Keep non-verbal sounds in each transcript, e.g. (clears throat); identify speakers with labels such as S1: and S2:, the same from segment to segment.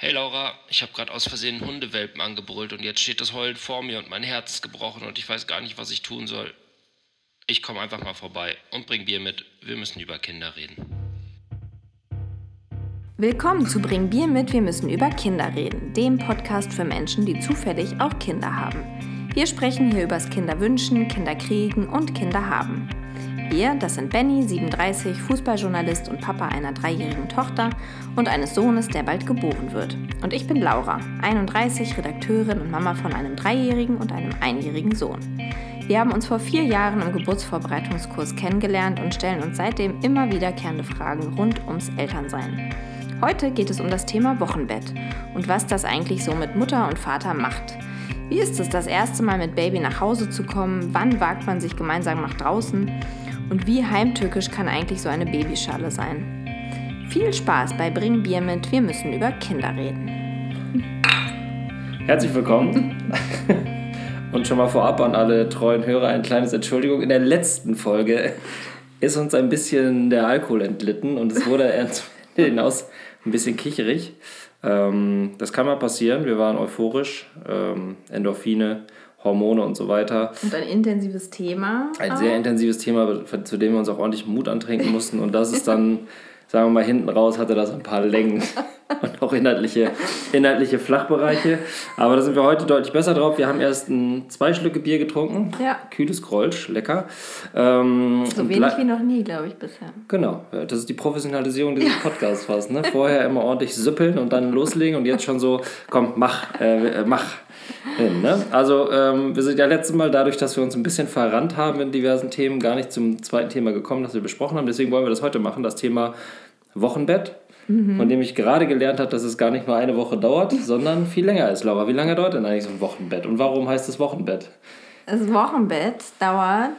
S1: Hey Laura, ich habe gerade aus Versehen Hundewelpen angebrüllt und jetzt steht das Heulen vor mir und mein Herz ist gebrochen und ich weiß gar nicht, was ich tun soll. Ich komme einfach mal vorbei und bring Bier mit. Wir müssen über Kinder reden.
S2: Willkommen zu Bring Bier mit, wir müssen über Kinder reden, dem Podcast für Menschen, die zufällig auch Kinder haben. Wir sprechen hier übers Kinderwünschen, Kinderkriegen und Kinderhaben. Wir, das sind Benny, 37, Fußballjournalist und Papa einer dreijährigen Tochter und eines Sohnes, der bald geboren wird. Und ich bin Laura, 31, Redakteurin und Mama von einem dreijährigen und einem einjährigen Sohn. Wir haben uns vor vier Jahren im Geburtsvorbereitungskurs kennengelernt und stellen uns seitdem immer wiederkehrende Fragen rund ums Elternsein. Heute geht es um das Thema Wochenbett und was das eigentlich so mit Mutter und Vater macht. Wie ist es, das erste Mal mit Baby nach Hause zu kommen? Wann wagt man sich gemeinsam nach draußen? Und wie heimtückisch kann eigentlich so eine Babyschale sein? Viel Spaß bei Bring Bier mit, wir müssen über Kinder reden.
S3: Herzlich willkommen. Und schon mal vorab an alle treuen Hörer ein kleines Entschuldigung. In der letzten Folge ist uns ein bisschen der Alkohol entlitten und es wurde (laughs) hinaus ein bisschen kicherig. Ähm, das kann mal passieren. Wir waren euphorisch. Ähm, Endorphine Hormone und so weiter.
S2: Und ein intensives Thema.
S3: Ein sehr intensives Thema, zu dem wir uns auch ordentlich Mut antrinken mussten. Und das ist dann, (laughs) sagen wir mal, hinten raus hatte das ein paar Längen (laughs) und auch inhaltliche, inhaltliche Flachbereiche. Aber da sind wir heute deutlich besser drauf. Wir haben erst ein, zwei Schlücke Bier getrunken. Ja. Kühles Grolsch, lecker.
S2: Ähm, so wenig wie noch nie, glaube ich, bisher.
S3: Genau, das ist die Professionalisierung dieses Podcasts fast. Ne? Vorher immer ordentlich süppeln und dann loslegen und jetzt schon so, komm, mach, äh, mach hin. Ne? Also ähm, wir sind ja letztes Mal dadurch, dass wir uns ein bisschen verrannt haben in diversen Themen, gar nicht zum zweiten Thema gekommen, das wir besprochen haben. Deswegen wollen wir das heute machen, das Thema Wochenbett. Mhm. Von dem ich gerade gelernt habe, dass es gar nicht nur eine Woche dauert, sondern viel länger ist, Laura. Wie lange dauert denn eigentlich so ein Wochenbett? Und warum heißt es Wochenbett?
S2: Das Wochenbett dauert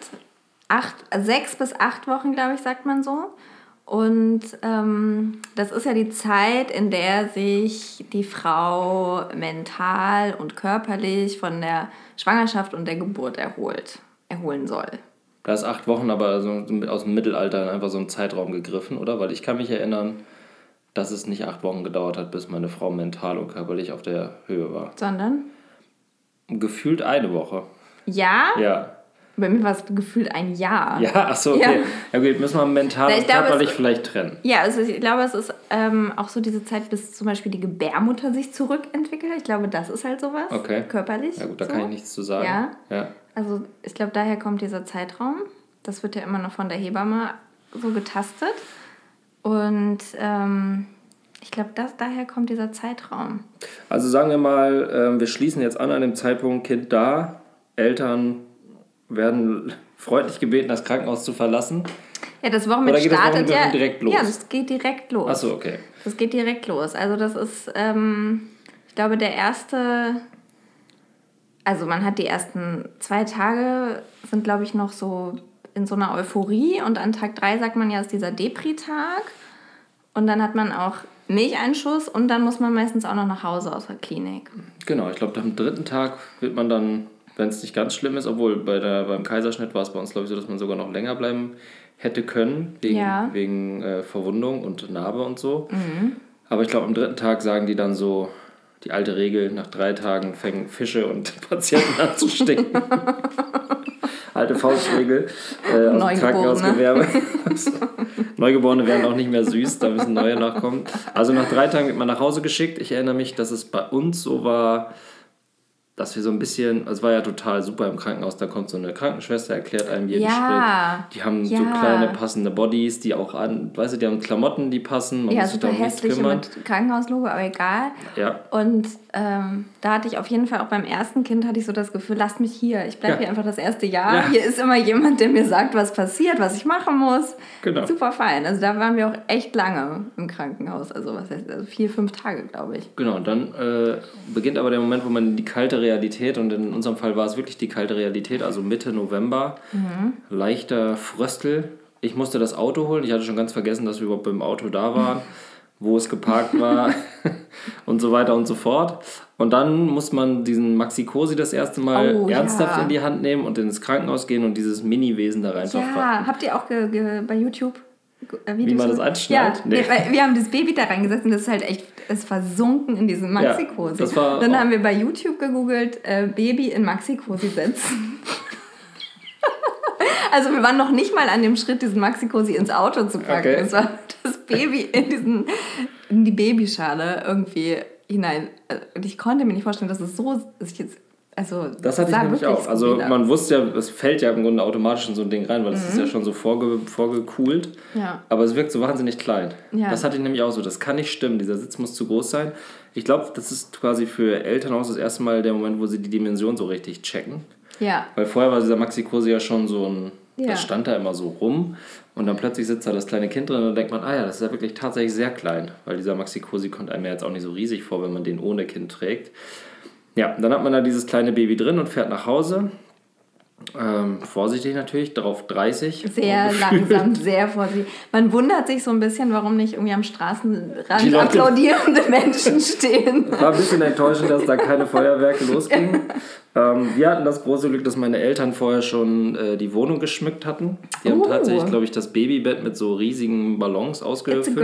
S2: acht, sechs bis acht Wochen, glaube ich, sagt man so. Und ähm, das ist ja die Zeit, in der sich die Frau mental und körperlich von der Schwangerschaft und der Geburt erholt, erholen soll.
S3: Da ist acht Wochen aber so aus dem Mittelalter einfach so ein Zeitraum gegriffen, oder? Weil ich kann mich erinnern, dass es nicht acht Wochen gedauert hat, bis meine Frau mental und körperlich auf der Höhe war.
S2: Sondern?
S3: Gefühlt eine Woche.
S2: Ja?
S3: Ja.
S2: Bei mir war es gefühlt ein Jahr.
S3: Ja, ach so, okay. Ja, ja gut, müssen wir mental und körperlich vielleicht trennen.
S2: Ja, also ich glaube, es ist ähm, auch so diese Zeit, bis zum Beispiel die Gebärmutter sich zurückentwickelt. Ich glaube, das ist halt sowas.
S3: Okay.
S2: Körperlich.
S3: Ja gut, da
S2: so.
S3: kann ich nichts zu sagen.
S2: Ja.
S3: ja.
S2: Also ich glaube, daher kommt dieser Zeitraum. Das wird ja immer noch von der Hebamme so getastet. Und ähm, ich glaube, daher kommt dieser Zeitraum.
S3: Also sagen wir mal, äh, wir schließen jetzt an an dem Zeitpunkt Kind da, Eltern werden freundlich gebeten, das Krankenhaus zu verlassen.
S2: Ja, das Wochenbett startet
S3: das ja direkt los.
S2: Ja, das geht direkt los.
S3: Achso, okay.
S2: Das geht direkt los. Also das ist, ähm, ich glaube, der erste, also man hat die ersten zwei Tage sind, glaube ich, noch so in so einer Euphorie und an Tag drei sagt man ja, ist dieser Depri-Tag und dann hat man auch Milcheinschuss und dann muss man meistens auch noch nach Hause aus der Klinik.
S3: Genau, ich glaube, am dritten Tag wird man dann wenn es nicht ganz schlimm ist, obwohl bei der, beim Kaiserschnitt war es bei uns, glaube ich, so, dass man sogar noch länger bleiben hätte können, wegen, ja. wegen äh, Verwundung und Narbe und so. Mhm. Aber ich glaube, am dritten Tag sagen die dann so, die alte Regel, nach drei Tagen fängen Fische und (laughs) Patienten an zu stinken. (laughs) alte Faustregel äh, aus dem Krankenhausgewerbe. (laughs) Neugeborene werden auch nicht mehr süß, da müssen neue nachkommen. Also nach drei Tagen wird man nach Hause geschickt. Ich erinnere mich, dass es bei uns so war, dass wir so ein bisschen, also es war ja total super im Krankenhaus, da kommt so eine Krankenschwester, erklärt einem jeden ja, Schritt. Die haben ja. so kleine passende Bodies, die auch an, weißt du, die haben Klamotten, die passen.
S2: Man ja, super hässliche mit Krankenhauslogo, aber egal.
S3: Ja.
S2: Und ähm, da hatte ich auf jeden Fall auch beim ersten Kind hatte ich so das Gefühl, lasst mich hier, ich bleibe ja. hier einfach das erste Jahr. Ja. Hier ist immer jemand, der mir sagt, was passiert, was ich machen muss. Genau. Super fein. Also da waren wir auch echt lange im Krankenhaus, also was heißt, also vier, fünf Tage, glaube ich.
S3: Genau, und dann äh, beginnt aber der Moment, wo man die kalte Realität, und in unserem Fall war es wirklich die kalte Realität, also Mitte November, mhm. leichter Fröstel. Ich musste das Auto holen. Ich hatte schon ganz vergessen, dass wir überhaupt beim Auto da waren, (laughs) wo es geparkt war (laughs) und so weiter und so fort. Und dann muss man diesen Maxi Cosi das erste Mal oh, ernsthaft ja. in die Hand nehmen und ins Krankenhaus gehen und dieses Mini-Wesen da rein
S2: Ja, habt ihr auch bei YouTube? äh, wie, wie man das anschnallt? Ja, nee. weil wir haben das Baby da reingesetzt und das ist halt echt, es versunken in diesem Maxi-Cosi. Ja, Dann haben wir bei YouTube gegoogelt, äh, Baby in Maxi-Cosi setzen. Also wir waren noch nicht mal an dem Schritt, diesen Maxi-Cosi ins Auto zu packen. Okay. Es war das Baby in, diesen, in die Babyschale irgendwie hinein. Und ich konnte mir nicht vorstellen, dass es so, dass ich jetzt also, das hatte ich nämlich
S3: auch. Also man wusste ja, es fällt ja im Grunde automatisch in so ein Ding rein, weil es mhm. ist ja schon so vorge, vorgekühlt. Ja. Aber es wirkt so wahnsinnig klein. Ja. Das hatte ich nämlich auch so. Das kann nicht stimmen. Dieser Sitz muss zu groß sein. Ich glaube, das ist quasi für Eltern auch das erste Mal der Moment, wo sie die Dimension so richtig checken. Ja. Weil vorher war dieser Maxi-Kurse ja schon so ein. Ja. Das stand da immer so rum und dann plötzlich sitzt da das kleine Kind drin und dann denkt man, ah ja, das ist ja wirklich tatsächlich sehr klein, weil dieser Maxi-Kursi kommt einem ja jetzt auch nicht so riesig vor, wenn man den ohne Kind trägt. Ja, dann hat man da dieses kleine Baby drin und fährt nach Hause. Ähm, vorsichtig natürlich, darauf 30.
S2: Sehr langsam, (laughs) sehr vorsichtig. Man wundert sich so ein bisschen, warum nicht irgendwie am Straßenrand applaudierende Menschen (laughs) stehen.
S3: War ein bisschen enttäuschend, dass da keine Feuerwerke (laughs) losgingen. Ähm, wir hatten das große Glück, dass meine Eltern vorher schon äh, die Wohnung geschmückt hatten. Die haben uh. tatsächlich, glaube ich, das Babybett mit so riesigen Ballons ausgefüllt.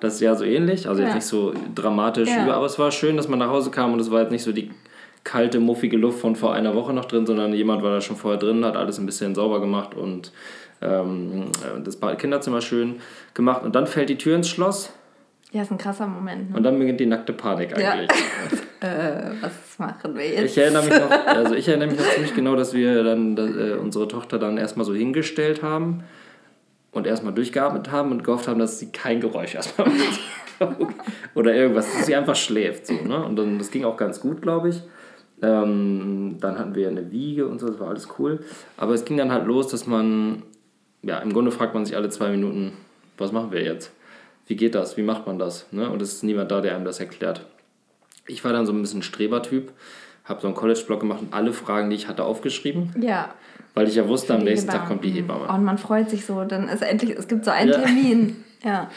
S3: Das ist ja so ähnlich, also ja. jetzt nicht so dramatisch ja. über, aber es war schön, dass man nach Hause kam und es war jetzt nicht so die kalte, muffige Luft von vor einer Woche noch drin, sondern jemand war da schon vorher drin, hat alles ein bisschen sauber gemacht und ähm, das Kinderzimmer schön gemacht. Und dann fällt die Tür ins Schloss.
S2: Ja, ist ein krasser Moment.
S3: Ne? Und dann beginnt die nackte Panik eigentlich.
S2: Ja. (laughs) äh, was machen wir jetzt?
S3: Ich erinnere mich noch, also ich erinnere mich noch ziemlich genau, dass wir dann dass, äh, unsere Tochter dann erstmal so hingestellt haben und erstmal durchgeatmet haben und gehofft haben, dass sie kein Geräusch erstmal macht. (laughs) Oder irgendwas, dass sie einfach schläft. So, ne? Und dann, das ging auch ganz gut, glaube ich. Ähm, dann hatten wir eine Wiege und so, das war alles cool. Aber es ging dann halt los, dass man, ja, im Grunde fragt man sich alle zwei Minuten, was machen wir jetzt? Wie geht das? Wie macht man das? Ne? Und es ist niemand da, der einem das erklärt. Ich war dann so ein bisschen Strebertyp, habe so einen College-Blog gemacht und alle Fragen, die ich hatte, aufgeschrieben. Ja. Weil ich ja wusste, am nächsten Tag kommt die Hebamme.
S2: Und man freut sich so, dann ist endlich, es gibt so einen ja. Termin. (laughs) Ja.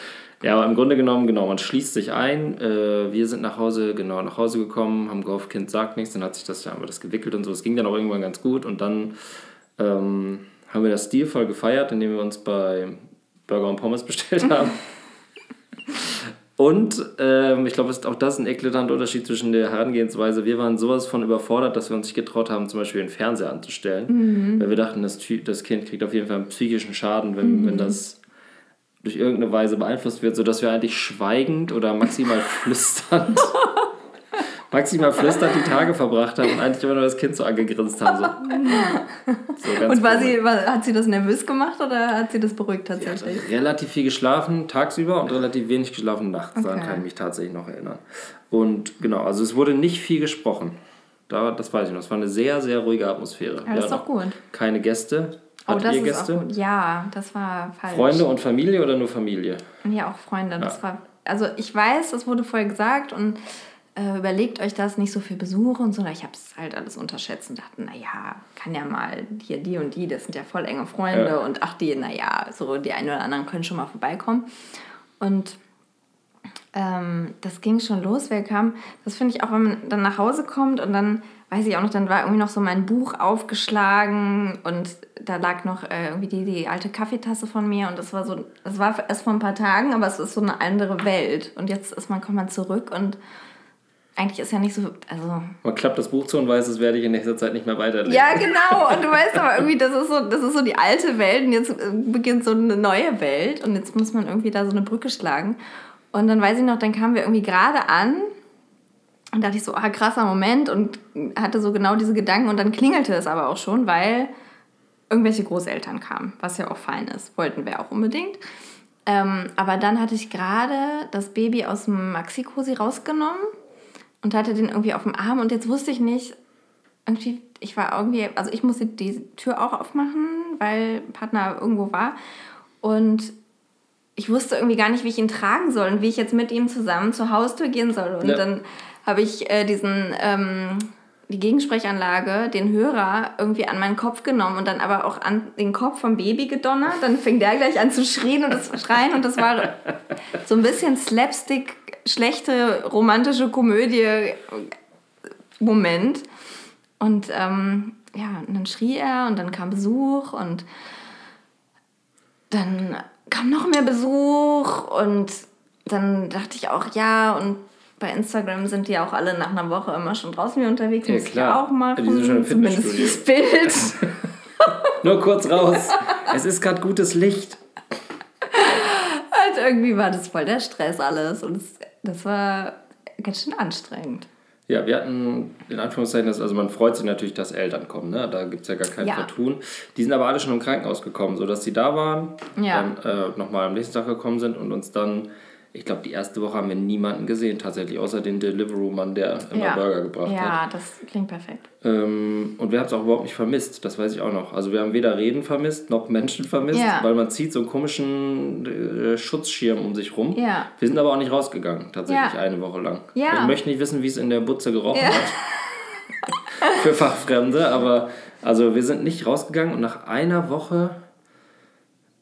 S3: Ja, aber im Grunde genommen, genau, man schließt sich ein. Äh, wir sind nach Hause, genau, nach Hause gekommen, haben gehofft, Kind sagt nichts, dann hat sich das, ja, haben wir das gewickelt und so. Es ging dann auch irgendwann ganz gut und dann ähm, haben wir das stilvoll gefeiert, indem wir uns bei Burger und Pommes (laughs) bestellt (laughs) haben. Und ähm, ich glaube, auch das ein eklatanter Unterschied zwischen der Herangehensweise. Wir waren sowas von überfordert, dass wir uns nicht getraut haben, zum Beispiel den Fernseher anzustellen. Mhm. Weil wir dachten, das, das Kind kriegt auf jeden Fall einen psychischen Schaden, wenn, mhm. wenn das durch irgendeine Weise beeinflusst wird, sodass wir eigentlich schweigend oder maximal (laughs) flüsternd, maximal flüsternd die Tage verbracht haben und eigentlich immer nur das Kind so angegrinst haben.
S2: So. so und war sie, war, hat sie das nervös gemacht oder hat sie das beruhigt tatsächlich?
S3: relativ viel geschlafen tagsüber und relativ wenig geschlafen nachts, okay. daran kann ich mich tatsächlich noch erinnern. Und genau, also es wurde nicht viel gesprochen. Da, das weiß ich noch. Es war eine sehr, sehr ruhige Atmosphäre.
S2: Ja, das ist doch gut.
S3: Keine Gäste. Hat
S2: oh, das ihr Gäste? Ja, das war
S3: falsch. Freunde und Familie oder nur Familie?
S2: Ja, auch Freunde. Das war, also ich weiß, das wurde vorher gesagt und äh, überlegt euch das nicht so für Besuche und so. Ich habe es halt alles unterschätzt und dachte, naja, kann ja mal hier die und die, das sind ja voll enge Freunde ja. und ach die, naja, so die einen oder anderen können schon mal vorbeikommen. Und ähm, das ging schon los. Wer kam? Das finde ich auch, wenn man dann nach Hause kommt und dann weiß ich auch noch, dann war irgendwie noch so mein Buch aufgeschlagen und da lag noch äh, irgendwie die, die alte Kaffeetasse von mir und das war so, das war erst vor ein paar Tagen, aber es ist so eine andere Welt. Und jetzt ist man, kommt man zurück und eigentlich ist ja nicht so, also...
S3: Man klappt das Buch zu und weiß, das werde ich in nächster Zeit nicht mehr weiterlesen.
S2: Ja, genau. Und du weißt aber irgendwie, das ist so, das ist so die alte Welt und jetzt äh, beginnt so eine neue Welt und jetzt muss man irgendwie da so eine Brücke schlagen. Und dann weiß ich noch, dann kamen wir irgendwie gerade an und dachte ich so, ah, krasser Moment und hatte so genau diese Gedanken und dann klingelte es aber auch schon, weil irgendwelche Großeltern kamen, was ja auch fein ist, wollten wir auch unbedingt. Ähm, aber dann hatte ich gerade das Baby aus dem Maxi-Cosi rausgenommen und hatte den irgendwie auf dem Arm und jetzt wusste ich nicht, irgendwie, ich war irgendwie, also ich musste die Tür auch aufmachen, weil Partner irgendwo war und ich wusste irgendwie gar nicht, wie ich ihn tragen soll und wie ich jetzt mit ihm zusammen zur Haustür gehen soll. Und ja. dann habe ich äh, diesen, ähm, die Gegensprechanlage, den Hörer, irgendwie an meinen Kopf genommen und dann aber auch an den Kopf vom Baby gedonnert. Dann fing der gleich an zu schreien und das schreien und das war so ein bisschen Slapstick, schlechte romantische Komödie Moment. Und ähm, ja, und dann schrie er und dann kam Besuch und dann kam noch mehr Besuch und dann dachte ich auch, ja, und bei Instagram sind die auch alle nach einer Woche immer schon draußen wie unterwegs. Ja, muss klar. ich auch machen. Die sind schon im Zumindest
S3: das Bild. (laughs) Nur kurz raus. Es ist gerade gutes Licht.
S2: Und irgendwie war das voll der Stress alles. Und das, das war ganz schön anstrengend.
S3: Ja, wir hatten in Anführungszeichen, das, also man freut sich natürlich, dass Eltern kommen, ne? da gibt es ja gar kein ja. Vertun. Die sind aber alle schon im Krankenhaus gekommen, sodass sie da waren, ja. dann äh, nochmal am nächsten Tag gekommen sind und uns dann ich glaube, die erste Woche haben wir niemanden gesehen, tatsächlich, außer den Deliveroo-Mann, der immer ja. Burger gebracht
S2: ja,
S3: hat.
S2: Ja, das klingt perfekt.
S3: Ähm, und wir haben es auch überhaupt nicht vermisst, das weiß ich auch noch. Also wir haben weder Reden vermisst, noch Menschen vermisst, ja. weil man zieht so einen komischen äh, Schutzschirm um sich rum. Ja. Wir sind aber auch nicht rausgegangen, tatsächlich eine Woche lang. Ja. Ich möchte nicht wissen, wie es in der Butze gerochen hat. (laughs) Für Fachfremde, aber also wir sind nicht rausgegangen und nach einer Woche,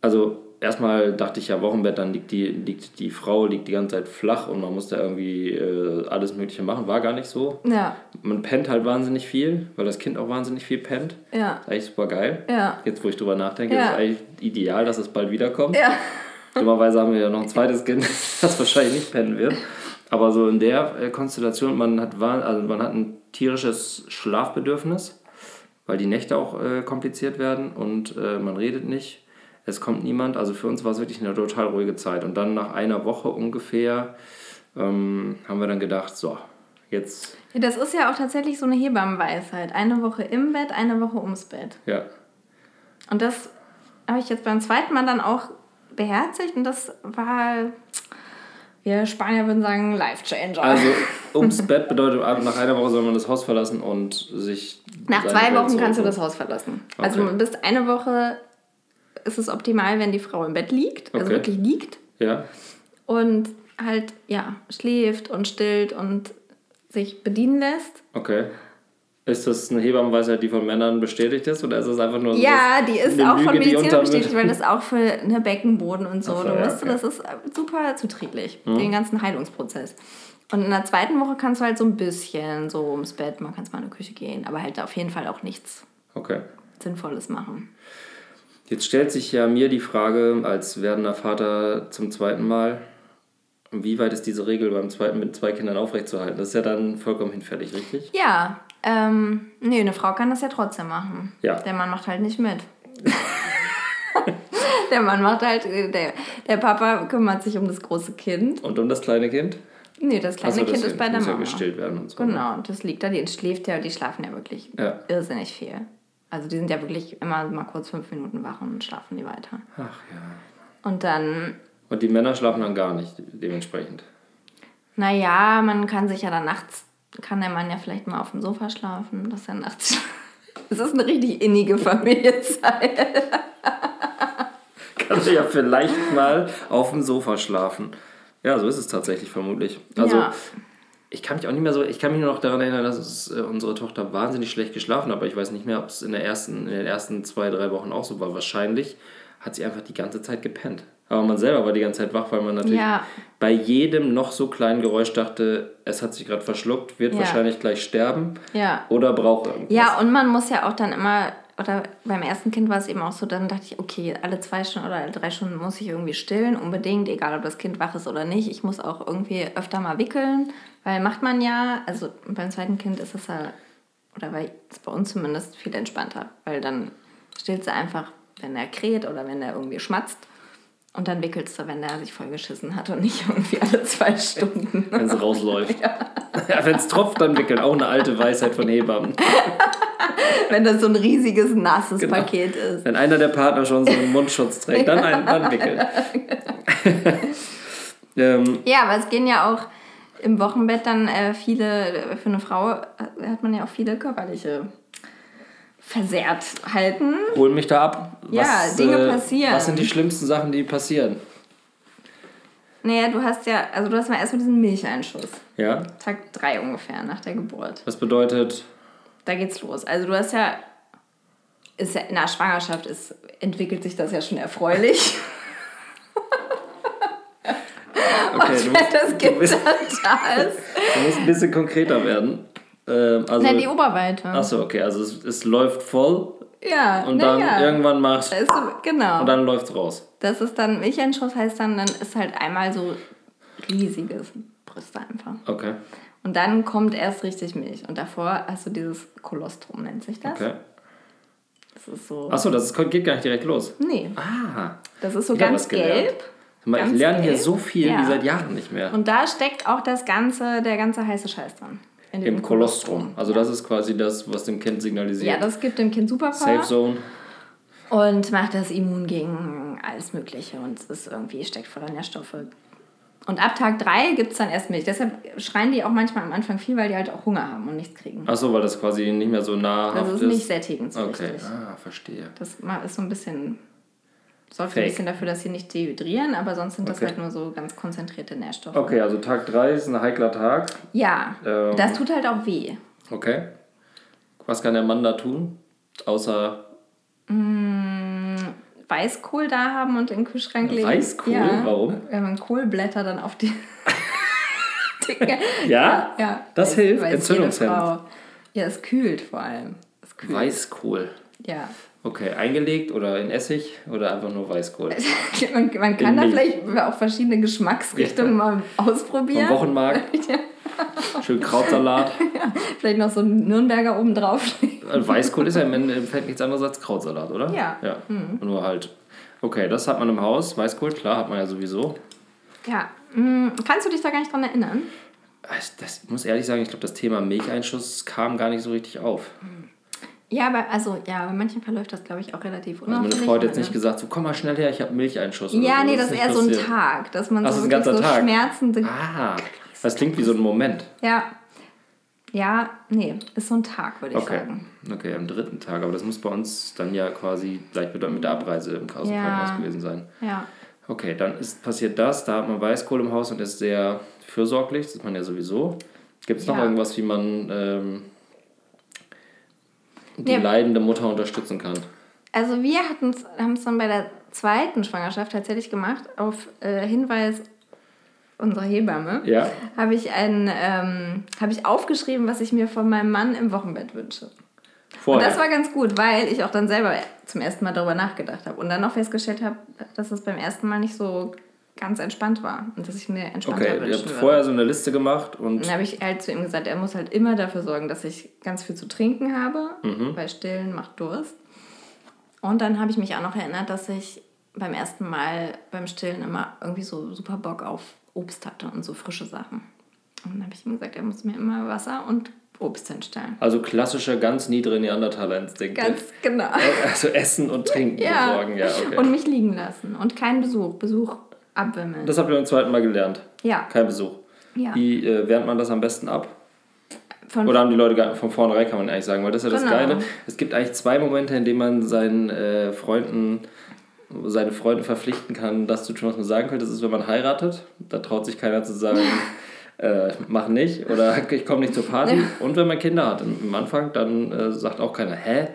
S3: also erstmal dachte ich ja, Wochenbett, dann liegt die, liegt die Frau liegt die ganze Zeit flach und man muss da irgendwie äh, alles Mögliche machen. War gar nicht so. Ja. Man pennt halt wahnsinnig viel, weil das Kind auch wahnsinnig viel pennt. Ja. Ist eigentlich super geil. Ja. Jetzt, wo ich drüber nachdenke, ja. ist eigentlich ideal, dass es bald wiederkommt. Ja. (laughs) Dummerweise haben wir ja noch ein zweites Kind, (laughs) das wahrscheinlich nicht pennen wird. Aber so in der äh, Konstellation, man hat, also man hat ein tierisches Schlafbedürfnis, weil die Nächte auch äh, kompliziert werden und äh, man redet nicht es kommt niemand. Also für uns war es wirklich eine total ruhige Zeit. Und dann nach einer Woche ungefähr ähm, haben wir dann gedacht, so, jetzt.
S2: Ja, das ist ja auch tatsächlich so eine Hebammenweisheit. Eine Woche im Bett, eine Woche ums Bett. Ja. Und das habe ich jetzt beim zweiten Mal dann auch beherzigt und das war, wir Spanier würden sagen, Life Changer.
S3: Also (laughs) ums Bett bedeutet, nach einer Woche soll man das Haus verlassen und sich.
S2: Nach zwei Wochen kannst du das Haus verlassen. Also okay. Also du bist eine Woche ist es optimal, wenn die Frau im Bett liegt, also okay. wirklich liegt. Ja. Und halt, ja, schläft und stillt und sich bedienen lässt.
S3: Okay. Ist das eine Hebammenweisheit, die von Männern bestätigt ist oder ist es einfach nur
S2: Ja, die ist auch Lüge, von Medizinern bestätigt, weil (laughs) das auch für eine Beckenboden und so. so du musst, okay. Das ist super zuträglich, mhm. den ganzen Heilungsprozess. Und in der zweiten Woche kannst du halt so ein bisschen so ums Bett, man kann mal in die Küche gehen, aber halt auf jeden Fall auch nichts okay. Sinnvolles machen.
S3: Jetzt stellt sich ja mir die Frage, als werdender Vater zum zweiten Mal, wie weit ist diese Regel beim zweiten mit zwei Kindern aufrechtzuerhalten? Das ist ja dann vollkommen hinfällig, richtig?
S2: Ja, ähm, nee, eine Frau kann das ja trotzdem machen. Ja. Der Mann macht halt nicht mit. (laughs) der Mann macht halt, der, der Papa kümmert sich um das große Kind.
S3: Und um das kleine Kind?
S2: Nee, das kleine so, Kind ist bei der Mama. Ja gestillt werden und so. Genau, das liegt da, die schläft ja, die schlafen ja wirklich ja. irrsinnig viel. Also die sind ja wirklich immer mal kurz fünf Minuten wach und schlafen die weiter. Ach ja. Und dann.
S3: Und die Männer schlafen dann gar nicht dementsprechend.
S2: Naja, man kann sich ja dann nachts, kann der Mann ja vielleicht mal auf dem Sofa schlafen, dass er nachts. Es ist eine richtig innige Familienzeit.
S3: kann er ja vielleicht mal auf dem Sofa schlafen. Ja, so ist es tatsächlich vermutlich. Also ja ich kann mich auch nicht mehr so, ich kann mich nur noch daran erinnern, dass es, äh, unsere Tochter wahnsinnig schlecht geschlafen hat, aber ich weiß nicht mehr, ob es in, der ersten, in den ersten zwei, drei Wochen auch so war. Wahrscheinlich hat sie einfach die ganze Zeit gepennt. Aber man selber war die ganze Zeit wach, weil man natürlich ja. bei jedem noch so kleinen Geräusch dachte, es hat sich gerade verschluckt, wird ja. wahrscheinlich gleich sterben ja. oder braucht irgendwas.
S2: Ja, und man muss ja auch dann immer oder beim ersten Kind war es eben auch so, dann dachte ich, okay, alle zwei Stunden oder alle drei Stunden muss ich irgendwie stillen, unbedingt, egal ob das Kind wach ist oder nicht. Ich muss auch irgendwie öfter mal wickeln, weil macht man ja, also beim zweiten Kind ist es ja, oder bei, bei uns zumindest viel entspannter, weil dann stillt sie einfach, wenn er kräht oder wenn er irgendwie schmatzt. Und dann wickelst du, wenn der sich vollgeschissen hat und nicht (laughs) irgendwie alle zwei Stunden.
S3: wenn es rausläuft. (laughs) Ja. ja wenn es tropft, dann wickeln. Auch eine alte Weisheit von Hebammen. (laughs)
S2: wenn das so ein riesiges, nasses genau. Paket ist.
S3: Wenn einer der Partner schon so einen Mundschutz trägt, dann, ein, dann wickeln.
S2: ähm, ja, aber es gehen ja auch im Wochenbett dann äh, viele, für eine Frau hat man ja auch viele körperliche versehrt halten.
S3: Hol mich da ab. Was, ja, Dinge äh, passieren. Was sind die schlimmsten Sachen, die passieren?
S2: Naja, du hast ja, also du hast mal erstmal diesen Milcheinschuss. Ja. Tag drei ungefähr nach der Geburt.
S3: Was bedeutet?
S2: Da geht's los. Also du hast ja, ist ja in der Schwangerschaft ist, entwickelt sich das ja schon erfreulich. (laughs) (laughs)
S3: okay, Und wenn das Kind bist, da ist. Du musst ein bisschen konkreter werden. Ähm, also,
S2: Nein, die Oberweite.
S3: Achso, okay, also es, es läuft voll Ja. Und dann ja. irgendwann macht.
S2: Ist, genau.
S3: Und dann läuft's raus.
S2: Das ist dann, Milcheinschuss heißt dann, dann ist halt einmal so riesiges Brüste einfach.
S3: Okay.
S2: Und dann kommt erst richtig Milch. Und davor hast du dieses Kolostrum, nennt sich das. Okay.
S3: Das ist so. Achso, das ist, geht gar nicht direkt los.
S2: Nee.
S3: Ah.
S2: Das ist so ganz gelb.
S3: Mal, ganz ich lerne hier so viel ja. wie seit Jahren nicht mehr.
S2: Und da steckt auch das ganze, der ganze heiße Scheiß dran.
S3: Im Kolostrum. Also das ist quasi das, was dem Kind signalisiert.
S2: Ja, das gibt dem Kind Superpower. Safe Zone. Und macht das immun gegen alles Mögliche und es ist irgendwie, steckt voller Nährstoffe. Und ab Tag 3 gibt es dann erst Milch. Deshalb schreien die auch manchmal am Anfang viel, weil die halt auch Hunger haben und nichts kriegen.
S3: Achso, weil das quasi nicht mehr so nah
S2: ist. Das ist nicht sättigend
S3: so Okay, richtig. ah, verstehe.
S2: Das ist so ein bisschen, sorgt Fake. ein bisschen dafür, dass sie nicht dehydrieren, aber sonst sind das okay. halt nur so ganz konzentrierte Nährstoffe.
S3: Okay, also Tag 3 ist ein heikler Tag.
S2: Ja, ähm, das tut halt auch weh.
S3: Okay. Was kann der Mann da tun? Außer...
S2: Mmh Weißkohl da haben und in den Kühlschrank legen.
S3: Weißkohl? Ja. Warum?
S2: Wenn man Kohlblätter dann auf die. (laughs)
S3: Ja? ja? Das hilft, entzündungshemmend.
S2: Ja, es kühlt vor allem.
S3: Kühlt. Weißkohl.
S2: Ja.
S3: Okay, eingelegt oder in Essig oder einfach nur Weißkohl? (laughs)
S2: man, man kann in da Milch. vielleicht auch verschiedene Geschmacksrichtungen ja. mal ausprobieren.
S3: Vom Wochenmarkt. (laughs) ja. Schön Krautsalat.
S2: ja, (laughs) vielleicht noch so ein Nürnberger oben drauf.
S3: Äh, Weißkohl ist ja im Endeffekt nichts anderes als Krautsalat, oder?
S2: Ja.
S3: ja. Mhm. Nur halt. Okay, das hat man im Haus. Weißkohl, klar, hat man ja sowieso.
S2: Ja. Mhm. Kannst du dich da gar nicht dran erinnern?
S3: Das, das muss ehrlich sagen, ich glaube, das Thema Milcheinschuss kam gar nicht so richtig auf.
S2: Ja, aber also ja, bei manchen verläuft das, glaube ich, auch relativ unauffällig.
S3: Also meine Frau hat jetzt nicht gesagt, so komm mal schnell her, ich habe Milcheinschuss.
S2: Ja, so. nee, das, das ist eher passiert. so ein Tag, dass man
S3: Ach,
S2: so,
S3: wirklich so
S2: Tag. Schmerzen.
S3: Ah, das klingt wie so ein Moment.
S2: Ja. Ja, nee, ist so ein Tag, würde ich
S3: okay.
S2: sagen.
S3: Okay, am dritten Tag. Aber das muss bei uns dann ja quasi gleichbedeutend mit der Abreise im Chaos ja. gewesen sein.
S2: Ja.
S3: Okay, dann ist passiert das. Da hat man Weißkohl im Haus und ist sehr fürsorglich. Das ist man ja sowieso. Gibt es noch ja. irgendwas, wie man ähm, die ja. leidende Mutter unterstützen kann?
S2: Also wir haben es dann bei der zweiten Schwangerschaft tatsächlich gemacht, auf äh, Hinweis unserer Hebamme,
S3: ja.
S2: habe ich, ein, ähm, hab ich aufgeschrieben, was ich mir von meinem Mann im Wochenbett wünsche. Vorher. Und das war ganz gut, weil ich auch dann selber zum ersten Mal darüber nachgedacht habe und dann auch festgestellt habe, dass es beim ersten Mal nicht so ganz entspannt war und dass ich mir entspannter
S3: okay, wünschen ihr habt vorher so eine Liste gemacht und...
S2: Dann habe ich halt zu ihm gesagt, er muss halt immer dafür sorgen, dass ich ganz viel zu trinken habe, mhm. weil Stillen macht Durst. Und dann habe ich mich auch noch erinnert, dass ich beim ersten Mal beim Stillen immer irgendwie so super Bock auf Obst hatte und so frische Sachen. Und dann habe ich ihm gesagt, er muss mir immer Wasser und Obst hinstellen.
S3: Also klassische, ganz niedere Neandertaler-Instinkte.
S2: Ganz genau.
S3: Also Essen und Trinken (laughs) ja. besorgen, ja. Okay.
S2: Und mich liegen lassen. Und kein Besuch. Besuch abwimmeln.
S3: Das habt ihr beim zweiten Mal gelernt?
S2: Ja.
S3: Kein Besuch.
S2: Ja.
S3: Wie äh, wehrt man das am besten ab? Von Oder haben die Leute gar, von vornherein, kann man eigentlich sagen, weil das ist ja das genau. Geile. Es gibt eigentlich zwei Momente, in denen man seinen äh, Freunden seine Freunde verpflichten kann, das zu tun, was man sagen könnte. Das ist, wenn man heiratet. Da traut sich keiner zu sagen, (laughs) äh, mach nicht oder (laughs) ich komme nicht zur Party. Und wenn man Kinder hat am Anfang, dann äh, sagt auch keiner, hä?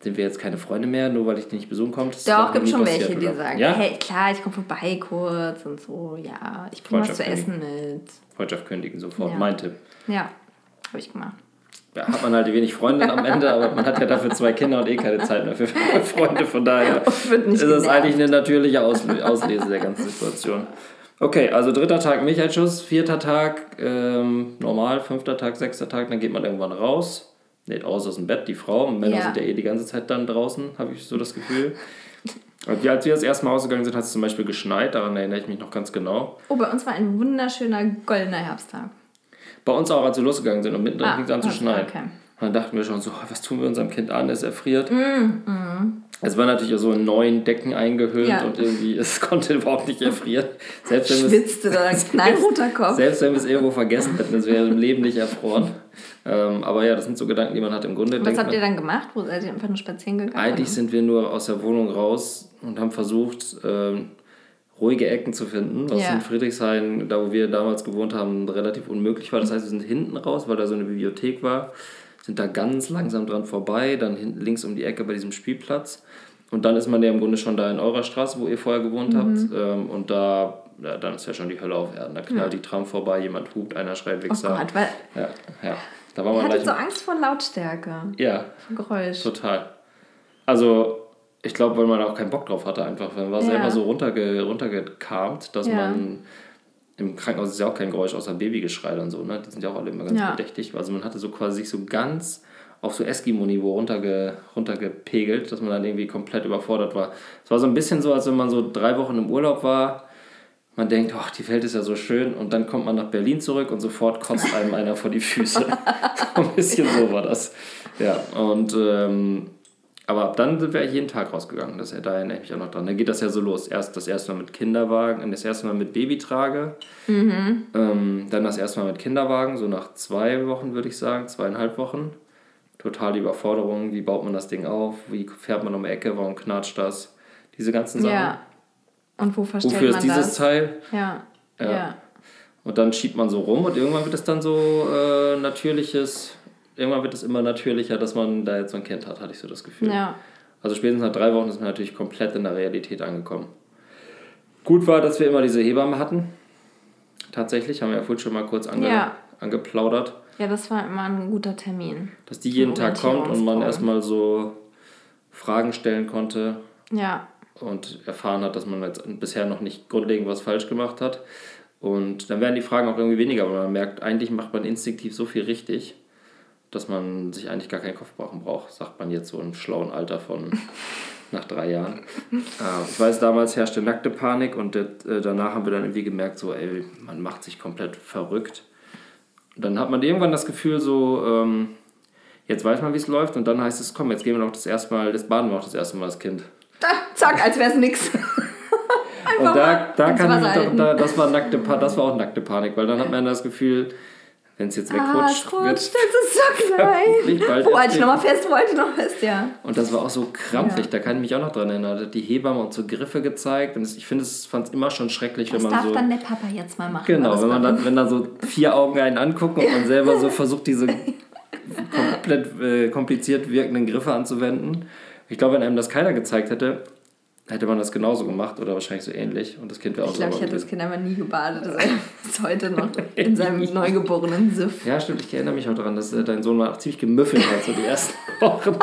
S3: Sind wir jetzt keine Freunde mehr, nur weil ich dich nicht besuchen komme?
S2: Doch, gibt schon welche, die sagen, ja? hey, klar, ich komme vorbei kurz und so, ja, ich bringe was zu essen mit.
S3: Freundschaft kündigen, sofort, ja. mein Tipp.
S2: Ja, habe ich gemacht
S3: ja, hat man halt wenig Freunde am Ende, aber man hat ja dafür zwei Kinder und eh keine Zeit mehr für (laughs) Freunde. Von daher (laughs) ist das eigentlich eine natürliche Auslese der ganzen Situation. Okay, also dritter Tag Milcheinschuss, vierter Tag ähm, normal, fünfter Tag, sechster Tag, dann geht man irgendwann raus. Nicht aus aus dem Bett, die Frau. Männer ja. sind ja eh die ganze Zeit dann draußen, habe ich so das Gefühl. (laughs) Und als wir das erste Mal ausgegangen sind, hat es zum Beispiel geschneit, daran erinnere ich mich noch ganz genau.
S2: Oh, bei uns war ein wunderschöner goldener Herbsttag.
S3: Bei uns auch, als wir losgegangen sind und mittendrin ah, fing es an zu schneien. Okay. Und dann dachten wir schon so, was tun wir unserem Kind an, es erfriert.
S2: Mm, mm.
S3: Es war natürlich so in neuen Decken eingehüllt ja. und irgendwie, es (laughs) konnte überhaupt nicht erfrieren.
S2: Selbst wenn Schwitzte da, (laughs) knallroter Kopf.
S3: Selbst wenn wir es irgendwo vergessen hätten, es wäre im Leben nicht erfroren. Ähm, aber ja, das sind so Gedanken, die man hat im Grunde.
S2: Was habt ihr dann gemacht? Wo seid ihr einfach nur spazieren gegangen?
S3: Eigentlich oder? sind wir nur aus der Wohnung raus und haben versucht, ähm, ruhige Ecken zu finden, was ja. in Friedrichshain, da wo wir damals gewohnt haben, relativ unmöglich war. Das heißt, wir sind hinten raus, weil da so eine Bibliothek war, sind da ganz langsam dran vorbei, dann hinten links um die Ecke bei diesem Spielplatz. Und dann ist man ja im Grunde schon da in eurer Straße, wo ihr vorher gewohnt mhm. habt. Ähm, und da, ja, dann ist ja schon die Hölle auf Erden. Da knallt ja. die Tram vorbei, jemand hupt, einer schreit Wichser.
S2: Oh Gott, weil
S3: ja, ja. Da war man
S2: ich hatte so Angst vor Lautstärke.
S3: Ja.
S2: Geräusch.
S3: Total. Also, ich glaube, weil man auch keinen Bock drauf hatte, einfach. Man war ja. selber so runterge runtergekarmt, dass ja. man. Im Krankenhaus ist ja auch kein Geräusch außer Babygeschrei und so, ne? Die sind ja auch alle immer ganz ja. verdächtig. Also man hatte so quasi sich so ganz auf so Eskimo-Niveau runterge, runtergepegelt, dass man dann irgendwie komplett überfordert war. Es war so ein bisschen so, als wenn man so drei Wochen im Urlaub war. Man denkt, ach, die Welt ist ja so schön und dann kommt man nach Berlin zurück und sofort kotzt einem einer vor die Füße. (laughs) so ein bisschen so war das. Ja, und ähm, aber ab dann sind wir jeden Tag rausgegangen. Das, da erinnere ich mich auch noch dran. Da geht das ja so los. Erst das erste Mal mit Kinderwagen, das erste Mal mit Babytrage, mhm. ähm, dann das erste Mal mit Kinderwagen, so nach zwei Wochen würde ich sagen, zweieinhalb Wochen total die Überforderung. Wie baut man das Ding auf? Wie fährt man um die Ecke? Warum knatscht das? Diese ganzen Sachen. Ja. Und wo versteht Wofür man ist dieses das? Teil? Ja. ja. ja. Und dann schiebt man so rum und irgendwann wird es dann so äh, natürliches, irgendwann wird es immer natürlicher, dass man da jetzt so ein Kind hat, hatte ich so das Gefühl. Ja. Also spätestens nach drei Wochen ist man natürlich komplett in der Realität angekommen. Gut war, dass wir immer diese Hebamme hatten. Tatsächlich, haben wir ja vorhin schon mal kurz ange ja. angeplaudert.
S2: Ja, das war immer ein guter Termin.
S3: Dass die jeden Tag kommt und man erstmal so Fragen stellen konnte. Ja. Und erfahren hat, dass man jetzt bisher noch nicht grundlegend was falsch gemacht hat. Und dann werden die Fragen auch irgendwie weniger, weil man merkt, eigentlich macht man instinktiv so viel richtig, dass man sich eigentlich gar keinen Kopf brauchen braucht, sagt man jetzt so im schlauen Alter von (laughs) nach drei Jahren. Äh, ich weiß, damals herrschte nackte Panik und äh, danach haben wir dann irgendwie gemerkt, so, ey, man macht sich komplett verrückt dann hat man irgendwann das Gefühl so, ähm, jetzt weiß man, wie es läuft und dann heißt es, komm, jetzt gehen wir noch das erste Mal, das baden wir auch das erste Mal das Kind.
S2: Da, zack, als wäre es nix. (laughs)
S3: und da, da kann ich doch, da, das war nackte das war auch nackte Panik, weil dann hat man das Gefühl, wenn es jetzt wegrutscht, ah, wird es so (laughs) klein. Bald wo halte ich nochmal fest, wo halte ich noch fest, ja. Und das war auch so krampfig, ja. da kann ich mich auch noch dran erinnern. Da hat die Hebamme uns so Griffe gezeigt und ich finde, es fand es immer schon schrecklich, das wenn man so... Das darf dann der Papa jetzt mal machen. Genau, wenn man dann, wenn dann so vier Augen einen angucken und man selber so (laughs) versucht, diese komplett äh, kompliziert wirkenden Griffe anzuwenden. Ich glaube, wenn einem das keiner gezeigt hätte, hätte man das genauso gemacht oder wahrscheinlich so ähnlich. Und das Kind wäre auch
S2: Ich glaube, ich hätte das Kind einfach nie gebadet. (laughs) Das ist heute noch in seinem (laughs) neugeborenen Siff.
S3: Ja, stimmt. Ich erinnere mich auch daran, dass dein Sohn mal auch ziemlich gemüffelt hat, so die ersten (laughs) Wochen.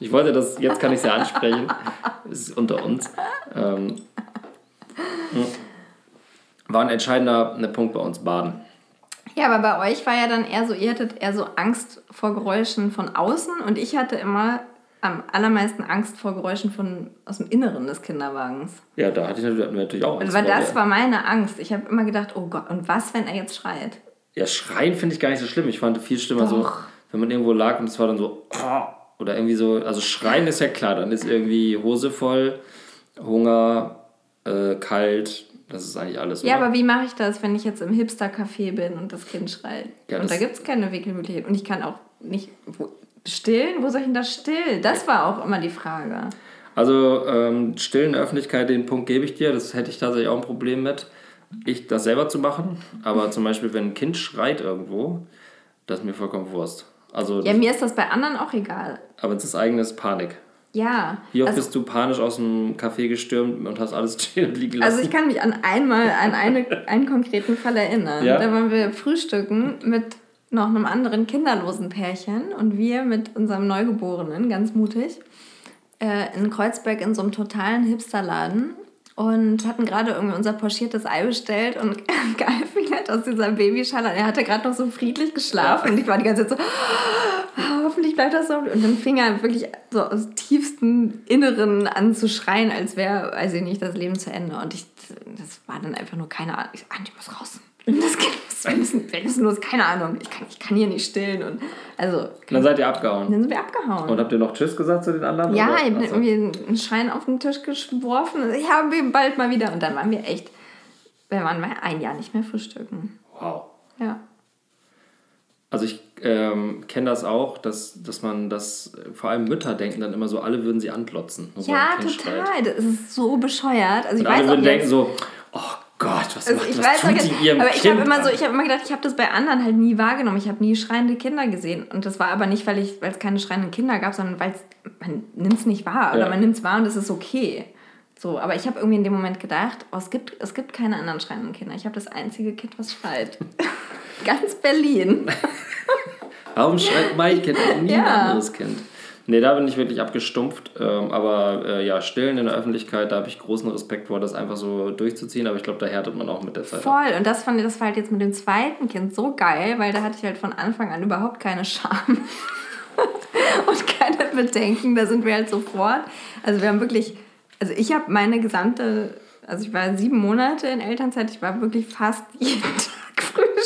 S3: Ich wollte das, jetzt kann ich es ja ansprechen. Es ist unter uns. Ähm, hm. war ein entscheidender ne Punkt bei uns, Baden.
S2: Ja, aber bei euch war ja dann eher so, ihr hattet eher so Angst vor Geräuschen von außen und ich hatte immer am allermeisten Angst vor Geräuschen von, aus dem Inneren des Kinderwagens.
S3: Ja, da hatte ich natürlich auch
S2: Angst. Weil das ja. war meine Angst. Ich habe immer gedacht, oh Gott, und was, wenn er jetzt schreit?
S3: Ja, schreien finde ich gar nicht so schlimm. Ich fand viel schlimmer Doch. so, wenn man irgendwo lag und es war dann so, oh, oder irgendwie so, also schreien ist ja klar, dann ist irgendwie Hose voll, Hunger, äh, kalt, das ist eigentlich alles.
S2: Ja, oder? aber wie mache ich das, wenn ich jetzt im Hipster-Café bin und das Kind schreit? Ja, und da gibt es keine Wickelmöglichkeit. Und ich kann auch nicht, Stillen? Wo soll ich denn das stillen? Das war auch immer die Frage.
S3: Also ähm, stillen Öffentlichkeit, den Punkt gebe ich dir. Das hätte ich tatsächlich auch ein Problem mit, ich das selber zu machen. Aber zum Beispiel, wenn ein Kind schreit irgendwo, das ist mir vollkommen Wurst. Also,
S2: ja, mir ist das bei anderen auch egal.
S3: Aber es ist eigenes Panik. Ja. Wie oft also, bist du panisch aus dem Café gestürmt und hast alles (laughs) stehen und liegen
S2: lassen? Also ich kann mich an einmal, an eine, einen konkreten Fall erinnern. Ja? Da waren wir frühstücken mit noch einem anderen kinderlosen Pärchen und wir mit unserem Neugeborenen, ganz mutig, äh, in Kreuzberg in so einem totalen Hipsterladen und hatten gerade irgendwie unser pochiertes Ei bestellt und (laughs) hat aus dieser Babyschale. Er hatte gerade noch so friedlich geschlafen ja. und ich war die ganze Zeit so, oh, hoffentlich bleibt das so. Und dann fing er wirklich so aus tiefstem Inneren an zu schreien, als wäre, weiß ich nicht, das Leben zu Ende. Und ich, das war dann einfach nur keine Ahnung. Ich, Andi muss raus. Das Kind wir müssen, wir müssen los, keine Ahnung, ich kann, ich kann hier nicht stillen. Und, also,
S3: dann seid ihr abgehauen.
S2: Dann sind wir abgehauen.
S3: Und habt ihr noch Tschüss gesagt zu den anderen?
S2: Ja, oder? ich habe irgendwie einen Schein auf den Tisch geworfen. Ich habe bald mal wieder. Und dann waren wir echt, wir waren mal ein Jahr nicht mehr frühstücken. Wow. Ja.
S3: Also ich ähm, kenne das auch, dass, dass man das, vor allem Mütter denken dann immer so, alle würden sie anklotzen.
S2: Ja, total. Schreit. Das ist so bescheuert. Also ich
S3: Und alle würden denken so, oh Gott, was also macht, ich was weiß
S2: tut die ihrem aber ich habe immer so, ich habe immer gedacht, ich habe das bei anderen halt nie wahrgenommen. Ich habe nie schreiende Kinder gesehen und das war aber nicht, weil ich, weil es keine schreienden Kinder gab, sondern weil man nimmt es nicht wahr oder ja. man nimmt es wahr und es ist okay. So, aber ich habe irgendwie in dem Moment gedacht, oh, es gibt es gibt keine anderen schreienden Kinder. Ich habe das einzige Kind, was schreit. (laughs) Ganz Berlin.
S3: Warum schreit mein Kind und nie ja. ein anderes Kind? Nee, da bin ich wirklich abgestumpft. Ähm, aber äh, ja, stillen in der Öffentlichkeit, da habe ich großen Respekt vor, das einfach so durchzuziehen. Aber ich glaube, da härtet man auch mit der Zeit.
S2: Voll. Und das fand ich, das war halt jetzt mit dem zweiten Kind so geil, weil da hatte ich halt von Anfang an überhaupt keine Scham. (laughs) und keine Bedenken. Da sind wir halt sofort. Also wir haben wirklich, also ich habe meine gesamte, also ich war sieben Monate in Elternzeit, ich war wirklich fast jeden Tag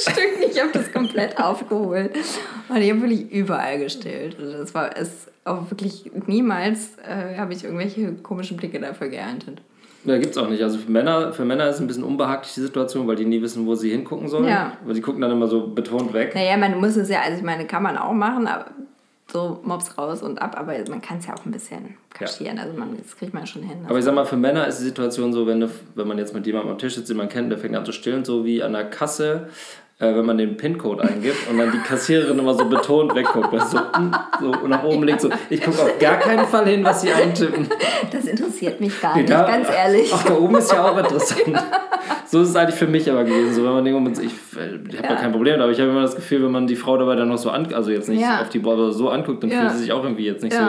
S2: frühstücken. Ich habe das komplett aufgeholt. Und ich habe wirklich überall gestillt. Und das war es auch wirklich niemals äh, habe ich irgendwelche komischen Blicke dafür geerntet.
S3: Da gibt es auch nicht. Also für Männer, für Männer ist es ein bisschen unbehaglich die Situation, weil die nie wissen, wo sie hingucken sollen. Ja. Weil die gucken dann immer so betont weg.
S2: Naja, man muss es ja, also ich meine, kann man auch machen, aber so Mops raus und ab, aber man kann es ja auch ein bisschen kaschieren. Ja. Also man, das kriegt man schon hin.
S3: Aber ich sag mal, für Männer ist die Situation so, wenn, du, wenn man jetzt mit jemandem am Tisch sitzt, den man kennt, der fängt an zu stillen, so wie an der Kasse äh, wenn man den PIN-Code eingibt und dann die Kassiererin immer so betont wegguckt, weil so, hm, so nach oben legt, so, ich gucke auf gar keinen Fall hin, was sie eintippen.
S2: Das interessiert mich gar nicht, da, ganz ehrlich.
S3: Ach, da oben ist ja auch interessant. so ist es eigentlich für mich aber gewesen. So, wenn man den ich, ich habe ja. da kein Problem, aber ich habe immer das Gefühl, wenn man die Frau dabei dann noch so an, also jetzt nicht ja. auf die Brause so anguckt, dann ja. fühlt sie sich auch irgendwie jetzt nicht so.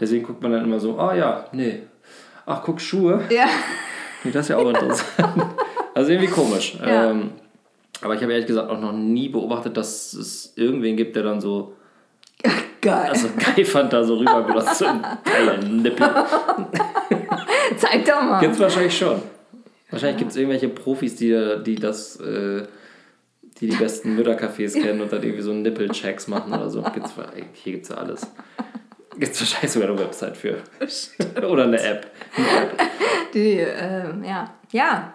S3: Deswegen guckt man dann immer so, oh ja, nee. Ach, guck, Schuhe. Ja. Nee, das ist ja auch interessant. (laughs) Also irgendwie komisch. Ähm, aber ich habe ehrlich gesagt auch noch nie beobachtet, dass es irgendwen gibt, der dann so. (laughs) Geil. Also geil fand da so rüberglotzt. so ein geiler Nippel. (laughs) Zeig doch mal. Gibt's wahrscheinlich schon. Wahrscheinlich gibt es irgendwelche Profis, die, die das. Äh, die die besten Müttercafés kennen und dann irgendwie so Nippel-Checks machen oder so. Gibt's, hier gibt es ja alles. Gibt es wahrscheinlich sogar eine Website für. (laughs) Oder eine App. Eine App.
S2: Die, äh, ja. Ja,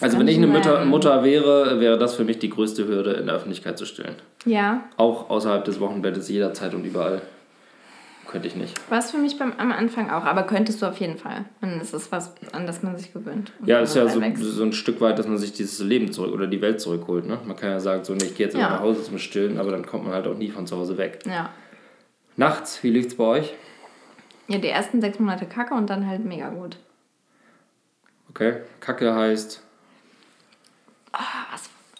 S3: also wenn ich eine Mutter, Mutter wäre, wäre das für mich die größte Hürde, in der Öffentlichkeit zu stillen. Ja. Auch außerhalb des Wochenbettes, jederzeit und überall. Könnte ich nicht.
S2: War es für mich beim, am Anfang auch, aber könntest du auf jeden Fall. Und es ist was, an das man sich gewöhnt.
S3: Ja, es ist ja so, so, ein Stück weit, dass man sich dieses Leben zurück oder die Welt zurückholt. Ne? Man kann ja sagen, so, nee, ich gehe jetzt ja. nach Hause zum Stillen, aber dann kommt man halt auch nie von zu Hause weg. Ja. Nachts, wie liegt es bei euch?
S2: Ja, die ersten sechs Monate Kacke und dann halt mega gut.
S3: Okay, Kacke heißt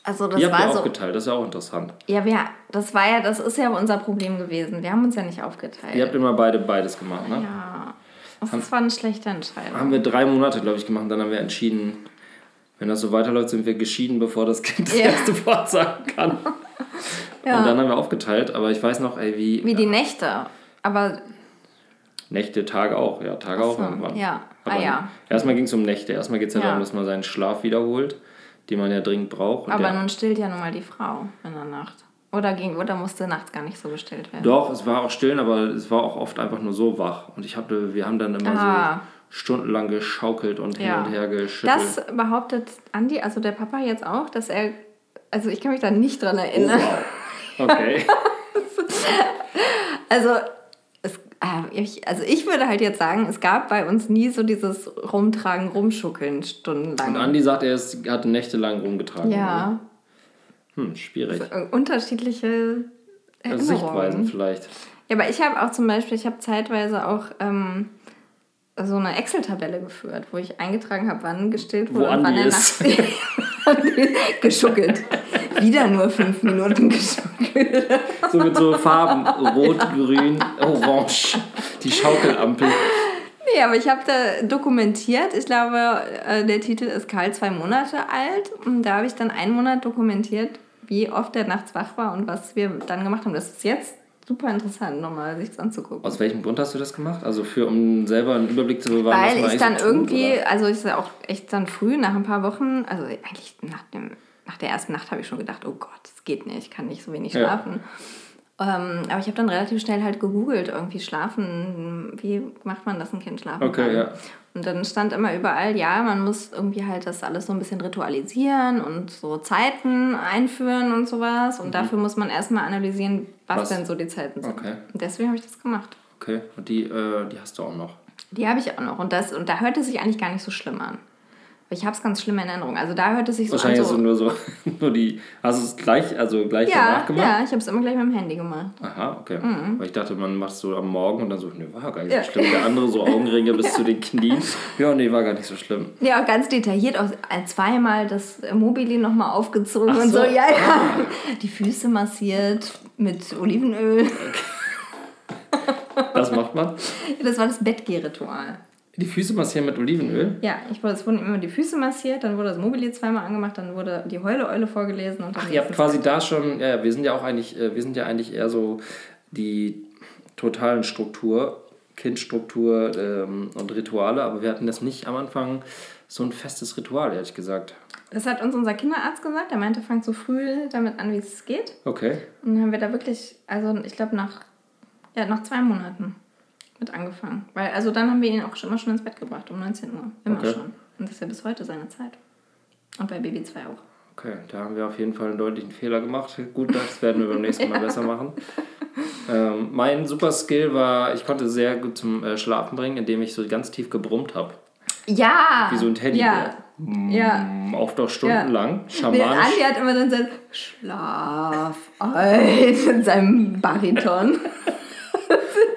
S2: also
S3: das Ihr habt war ja so, aufgeteilt, das ist ja auch interessant.
S2: Ja, wir, das war ja, das ist ja unser Problem gewesen. Wir haben uns ja nicht aufgeteilt.
S3: Ihr habt immer beide beides gemacht, ne?
S2: Ja. Das haben, war eine schlechte Entscheidung.
S3: Haben wir drei Monate, glaube ich, gemacht. Dann haben wir entschieden, wenn das so weiterläuft, sind wir geschieden, bevor das Kind das ja. erste Wort sagen kann. (laughs) ja. Und dann haben wir aufgeteilt, aber ich weiß noch, ey, wie.
S2: Wie die Nächte. Aber.
S3: Nächte, Tage auch, ja, Tage Achso, auch irgendwann. Ja. Aber ah, ja. Erstmal ging es um Nächte. Erstmal geht es ja darum, dass man seinen Schlaf wiederholt die man ja dringend braucht.
S2: Aber nun stillt ja nun mal die Frau in der Nacht. Oder, ging, oder musste nachts gar nicht so gestillt werden?
S3: Doch, es war auch stillen, aber es war auch oft einfach nur so wach. Und ich hatte, wir haben dann immer ah. so stundenlang geschaukelt und ja. hin und her geschüttelt.
S2: Das behauptet Andi, also der Papa jetzt auch, dass er, also ich kann mich da nicht dran erinnern. Oh, wow. Okay. (laughs) also ich, also ich würde halt jetzt sagen, es gab bei uns nie so dieses Rumtragen, Rumschuckeln stundenlang.
S3: Und Andi sagt, er ist, hatte nächtelang rumgetragen. Ja. Oder? Hm, schwierig.
S2: Also unterschiedliche
S3: also Sichtweisen vielleicht.
S2: Ja, aber ich habe auch zum Beispiel, ich habe zeitweise auch ähm, so eine Excel-Tabelle geführt, wo ich eingetragen habe, wann gestillt wurde wo und wann er nachts (laughs) geschuckelt. Wieder nur fünf Minuten geschuckelt.
S3: So mit so Farben, rot, grün, orange, die Schaukelampel.
S2: Nee, aber ich habe da dokumentiert, ich glaube, äh, der Titel ist Karl zwei Monate alt und da habe ich dann einen Monat dokumentiert, wie oft er nachts wach war und was wir dann gemacht haben. Das ist jetzt super interessant, nochmal sich das anzugucken.
S3: Aus welchem Grund hast du das gemacht? Also für, um selber einen Überblick zu bewahren,
S2: Weil ich dann so irgendwie, tut, also ich ist auch echt dann früh, nach ein paar Wochen, also eigentlich nach, dem, nach der ersten Nacht habe ich schon gedacht, oh Gott, das geht nicht, ich kann nicht so wenig schlafen. Ja. Ähm, aber ich habe dann relativ schnell halt gegoogelt, irgendwie schlafen, wie macht man das, ein Kind schlafen Okay, kann. ja. Und dann stand immer überall, ja, man muss irgendwie halt das alles so ein bisschen ritualisieren und so Zeiten einführen und sowas. Und mhm. dafür muss man erstmal analysieren, was, was, denn so die Zeiten sind. Okay. Und deswegen habe ich das gemacht.
S3: Okay, und die, äh, die hast du auch noch?
S2: Die habe ich auch noch. Und, das, und da hört es sich eigentlich gar nicht so schlimm an. Ich habe es ganz schlimm in Erinnerung. Also da hört es sich so
S3: Wahrscheinlich
S2: an.
S3: Wahrscheinlich so, nur so, (laughs) nur die, hast du es gleich, also gleich
S2: ja, danach gemacht? Ja, ich habe es immer gleich mit dem Handy gemacht.
S3: Aha, okay. Mhm. Weil ich dachte, man macht es so am Morgen und dann so, nee, war gar nicht ja. so schlimm. Der andere so Augenringe bis (laughs) zu den Knien. Ja, nee, war gar nicht so schlimm.
S2: Ja, auch ganz detailliert, auch zweimal das Mobili nochmal aufgezogen Ach und so. so. Ja, ja. Ah. Die Füße massiert mit Olivenöl. Okay.
S3: Das macht man.
S2: Das war das Bettgehritual.
S3: Die Füße massieren mit Olivenöl?
S2: Ja, ich wurde, es wurden immer die Füße massiert, dann wurde das Mobilier zweimal angemacht, dann wurde die Heule-Eule vorgelesen. Und
S3: Ach, ihr habt quasi da schon, ja, wir sind ja auch eigentlich, äh, wir sind ja eigentlich eher so die totalen Struktur, Kindstruktur ähm, und Rituale, aber wir hatten das nicht am Anfang so ein festes Ritual, ehrlich gesagt.
S2: Das hat uns unser Kinderarzt gesagt. Er meinte, fangt so früh damit an, wie es geht.
S3: Okay.
S2: Und dann haben wir da wirklich, also ich glaube nach, ja, nach zwei Monaten mit angefangen. Weil, also dann haben wir ihn auch schon, immer schon ins Bett gebracht, um 19 Uhr. Immer okay. schon. Und das ist ja bis heute seine Zeit. Und bei Baby 2 auch.
S3: Okay, da haben wir auf jeden Fall einen deutlichen Fehler gemacht. Gut, das werden wir beim nächsten Mal ja. besser machen. (laughs) Ähm, mein super Skill war, ich konnte sehr gut zum äh, Schlafen bringen, indem ich so ganz tief gebrummt habe.
S2: Ja!
S3: Wie so ein Teddy.
S2: Ja.
S3: Ja. Oft auch stundenlang. Ja. Schamanisch.
S2: Nee, Andi hat immer dann so Schlaf ein (laughs) in seinem Bariton. (laughs)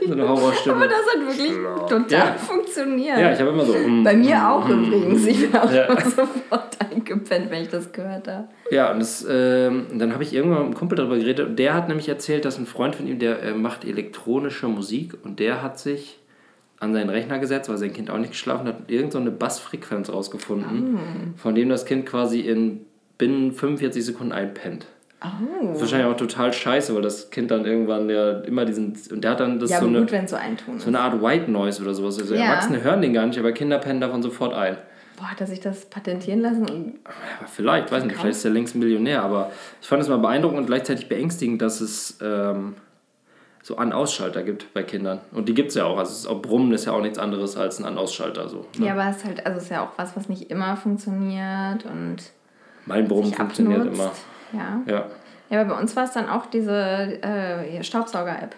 S3: so eine Horrorstimme.
S2: Aber das hat wirklich total ja. funktioniert.
S3: Ja, ich habe immer so. Mm,
S2: Bei mir auch mm, übrigens. Ich bin auch ja. immer sofort eingepennt, wenn ich das gehört habe.
S3: Ja, und das, ähm, dann habe ich irgendwann mit einem Kumpel darüber geredet und der hat nämlich erzählt, dass ein Freund von ihm, der äh, macht elektronische Musik und der hat sich an seinen Rechner gesetzt, weil sein Kind auch nicht geschlafen hat, und irgendeine so Bassfrequenz rausgefunden, oh. von dem das Kind quasi in binnen 45 Sekunden einpennt. Oh. Wahrscheinlich auch total scheiße, weil das Kind dann irgendwann ja immer diesen. Und der hat dann das
S2: ja,
S3: so,
S2: eine,
S3: gut,
S2: so,
S3: so eine Art White Noise oder sowas. Also ja. Erwachsene hören den gar nicht, aber Kinder pennen davon sofort ein.
S2: Boah, hat er sich das patentieren lassen? Und
S3: ja, vielleicht, weiß nicht, vielleicht ist er längst Millionär, aber ich fand es mal beeindruckend und gleichzeitig beängstigend, dass es ähm, so An-Ausschalter gibt bei Kindern. Und die gibt es ja auch. Also auch Brummen ist ja auch nichts anderes als ein An-Ausschalter. So,
S2: ne? Ja, aber es ist halt, also es ist ja auch was, was nicht immer funktioniert und.
S3: Mein Brummen funktioniert abnutzt.
S2: immer. Ja. ja. Ja, aber bei uns war es dann auch diese äh, Staubsauger-App.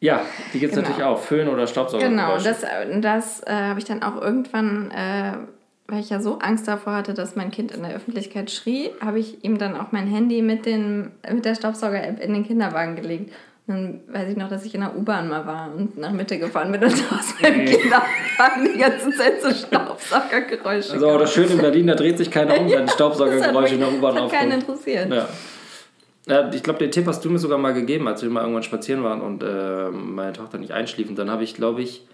S3: Ja, die gibt es genau. natürlich auch. Föhn oder Staubsauger.
S2: Genau, das, das äh, habe ich dann auch irgendwann, äh, weil ich ja so Angst davor hatte, dass mein Kind in der Öffentlichkeit schrie, habe ich ihm dann auch mein Handy mit, den, mit der Staubsauger-App in den Kinderwagen gelegt. Dann weiß ich noch, dass ich in der U-Bahn mal war und nach Mitte gefahren bin und (laughs) aus meinem Kinderwagen die ganze Zeit so Staubsaugergeräusche.
S3: Also auch das Schöne in Berlin, da dreht sich keiner um, (laughs) wenn Staubsaugergeräusche in der U-Bahn
S2: aufkommen. keinen interessiert.
S3: Ja. Ja, ich glaube, den Tipp hast du mir sogar mal gegeben, als wir mal irgendwann spazieren waren und äh, meine Tochter nicht einschlief. Und dann habe ich, glaube ich,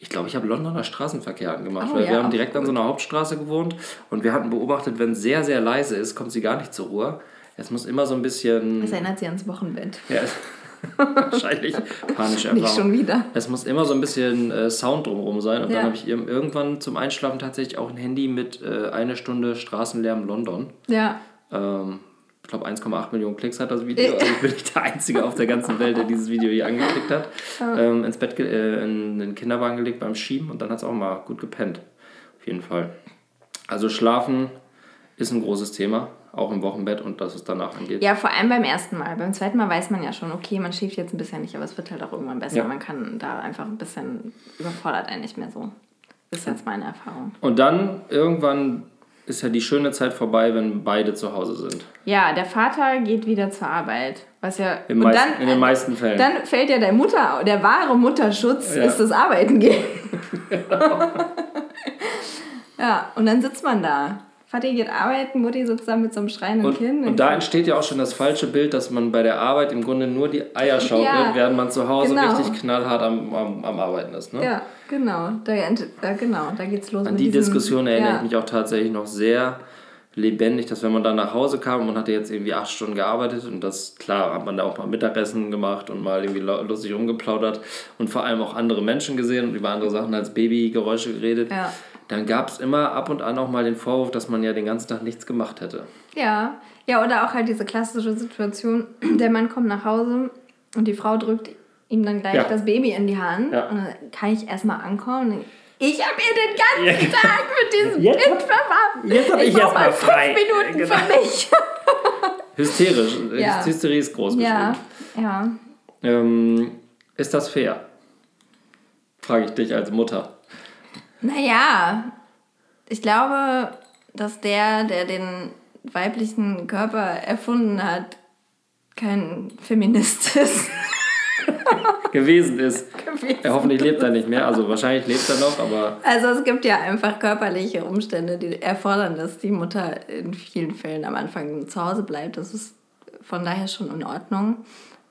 S3: ich glaube, ich habe Londoner Straßenverkehr angemacht, oh, weil ja, wir haben direkt gut. an so einer Hauptstraße gewohnt und wir hatten beobachtet, wenn es sehr, sehr leise ist, kommt sie gar nicht zur Ruhe. Es muss immer so ein bisschen.
S2: Das erinnert sie ans Wochenbett.
S3: Ja, (laughs) (laughs) Wahrscheinlich panische Erfahrung.
S2: Nicht schon wieder.
S3: Es muss immer so ein bisschen äh, Sound drumherum sein. Und ja. dann habe ich irgendwann zum Einschlafen tatsächlich auch ein Handy mit äh, eine Stunde Straßenlärm London.
S2: Ja.
S3: Ähm, ich glaube 1,8 Millionen Klicks hat das Video. Also ich bin nicht der Einzige auf der ganzen Welt, der dieses Video hier angeklickt hat. Ähm, ins Bett, äh, in den Kinderwagen gelegt beim Schieben und dann hat es auch mal gut gepennt. Auf jeden Fall. Also Schlafen ist ein großes Thema auch im Wochenbett und dass es danach angeht.
S2: Ja, vor allem beim ersten Mal. Beim zweiten Mal weiß man ja schon, okay, man schläft jetzt ein bisschen nicht, aber es wird halt auch irgendwann besser. Ja. Man kann da einfach ein bisschen überfordert einen nicht mehr so. Das ist jetzt meine Erfahrung.
S3: Und dann irgendwann ist ja die schöne Zeit vorbei, wenn beide zu Hause sind.
S2: Ja, der Vater geht wieder zur Arbeit. Was ja,
S3: in, meist, dann, in den meisten Fällen.
S2: Dann fällt ja der Mutter, der wahre Mutterschutz ja. ist das Arbeiten gehen. (laughs) ja, und dann sitzt man da. Vati geht arbeiten, Mutti sitzt da mit so einem schreienden
S3: und,
S2: Kind.
S3: Und da entsteht ja auch schon das falsche Bild, dass man bei der Arbeit im Grunde nur die Eier schaukelt, ja, während man zu Hause genau. richtig knallhart am, am, am, Arbeiten ist. Ne?
S2: Ja, genau. Da, da, genau, da geht's los.
S3: An die diesem, Diskussion erinnere ja. ich mich auch tatsächlich noch sehr lebendig, dass wenn man dann nach Hause kam und man hatte jetzt irgendwie acht Stunden gearbeitet und das, klar, hat man da auch mal Mittagessen gemacht und mal irgendwie lustig rumgeplaudert und vor allem auch andere Menschen gesehen und über andere Sachen als Babygeräusche geredet.
S2: Ja
S3: dann gab es immer ab und an auch mal den Vorwurf, dass man ja den ganzen Tag nichts gemacht hätte.
S2: Ja, ja, oder auch halt diese klassische Situation, (clears throat) der Mann kommt nach Hause und die Frau drückt ihm dann gleich ja. das Baby in die Hand ja. und dann kann ich erstmal ankommen ich habe ihr den ganzen ja. Tag mit diesem jetzt Kind verbracht.
S3: Jetzt habe ich, ich erstmal frei.
S2: fünf Minuten genau. für mich. (laughs)
S3: Hysterisch. Ja. Hysterie ist groß
S2: Ja, ja.
S3: Ähm, ist das fair? Frage ich dich als Mutter.
S2: Naja, ich glaube, dass der, der den weiblichen Körper erfunden hat, kein Feminist ist. (laughs)
S3: gewesen ist. Gewesen. Er hoffentlich lebt er nicht mehr, also wahrscheinlich lebt er noch, aber.
S2: Also es gibt ja einfach körperliche Umstände, die erfordern, dass die Mutter in vielen Fällen am Anfang zu Hause bleibt. Das ist von daher schon in Ordnung.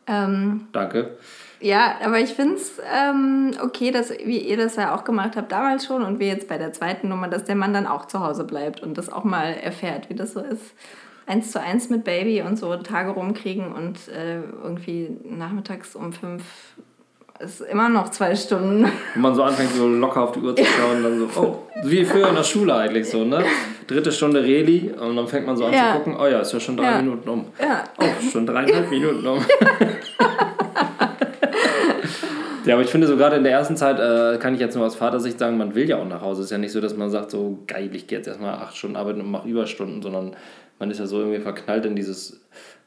S2: Ähm,
S3: Danke.
S2: Ja, aber ich finde es ähm, okay, dass wie ihr das ja auch gemacht habt damals schon und wir jetzt bei der zweiten Nummer, dass der Mann dann auch zu Hause bleibt und das auch mal erfährt, wie das so ist. Eins zu eins mit Baby und so Tage rumkriegen und äh, irgendwie nachmittags um fünf ist immer noch zwei Stunden.
S3: Wenn man so anfängt, so locker auf die Uhr zu schauen, dann so, oh, wie früher in der Schule eigentlich so, ne? Dritte Stunde Reli und dann fängt man so an ja. zu gucken, oh ja, ist ja schon drei ja. Minuten um. Ja. Oh, schon dreieinhalb Minuten um. (laughs) (laughs) Ja, aber ich finde, so gerade in der ersten Zeit äh, kann ich jetzt nur aus Vatersicht sagen, man will ja auch nach Hause. Es ist ja nicht so, dass man sagt, so geil, ich gehe jetzt erstmal acht Stunden arbeiten und mache Überstunden, sondern man ist ja so irgendwie verknallt in dieses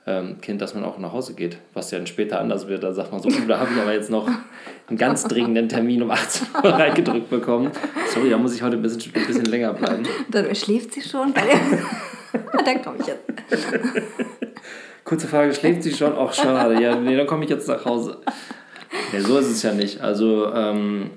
S3: ähm, Kind, dass man auch nach Hause geht. Was ja dann später anders wird. Da sagt man so, oh, da habe ich aber jetzt noch einen ganz dringenden Termin um 18 Uhr (laughs) reingedrückt bekommen. Sorry, da muss ich heute ein bisschen, ein bisschen länger bleiben.
S2: Dann schläft sie schon. (laughs) dann komme ich jetzt.
S3: Kurze Frage, schläft sie schon? Ach, schade. Ja, nee, dann komme ich jetzt nach Hause. Ja, so ist es ja nicht. Also, ähm,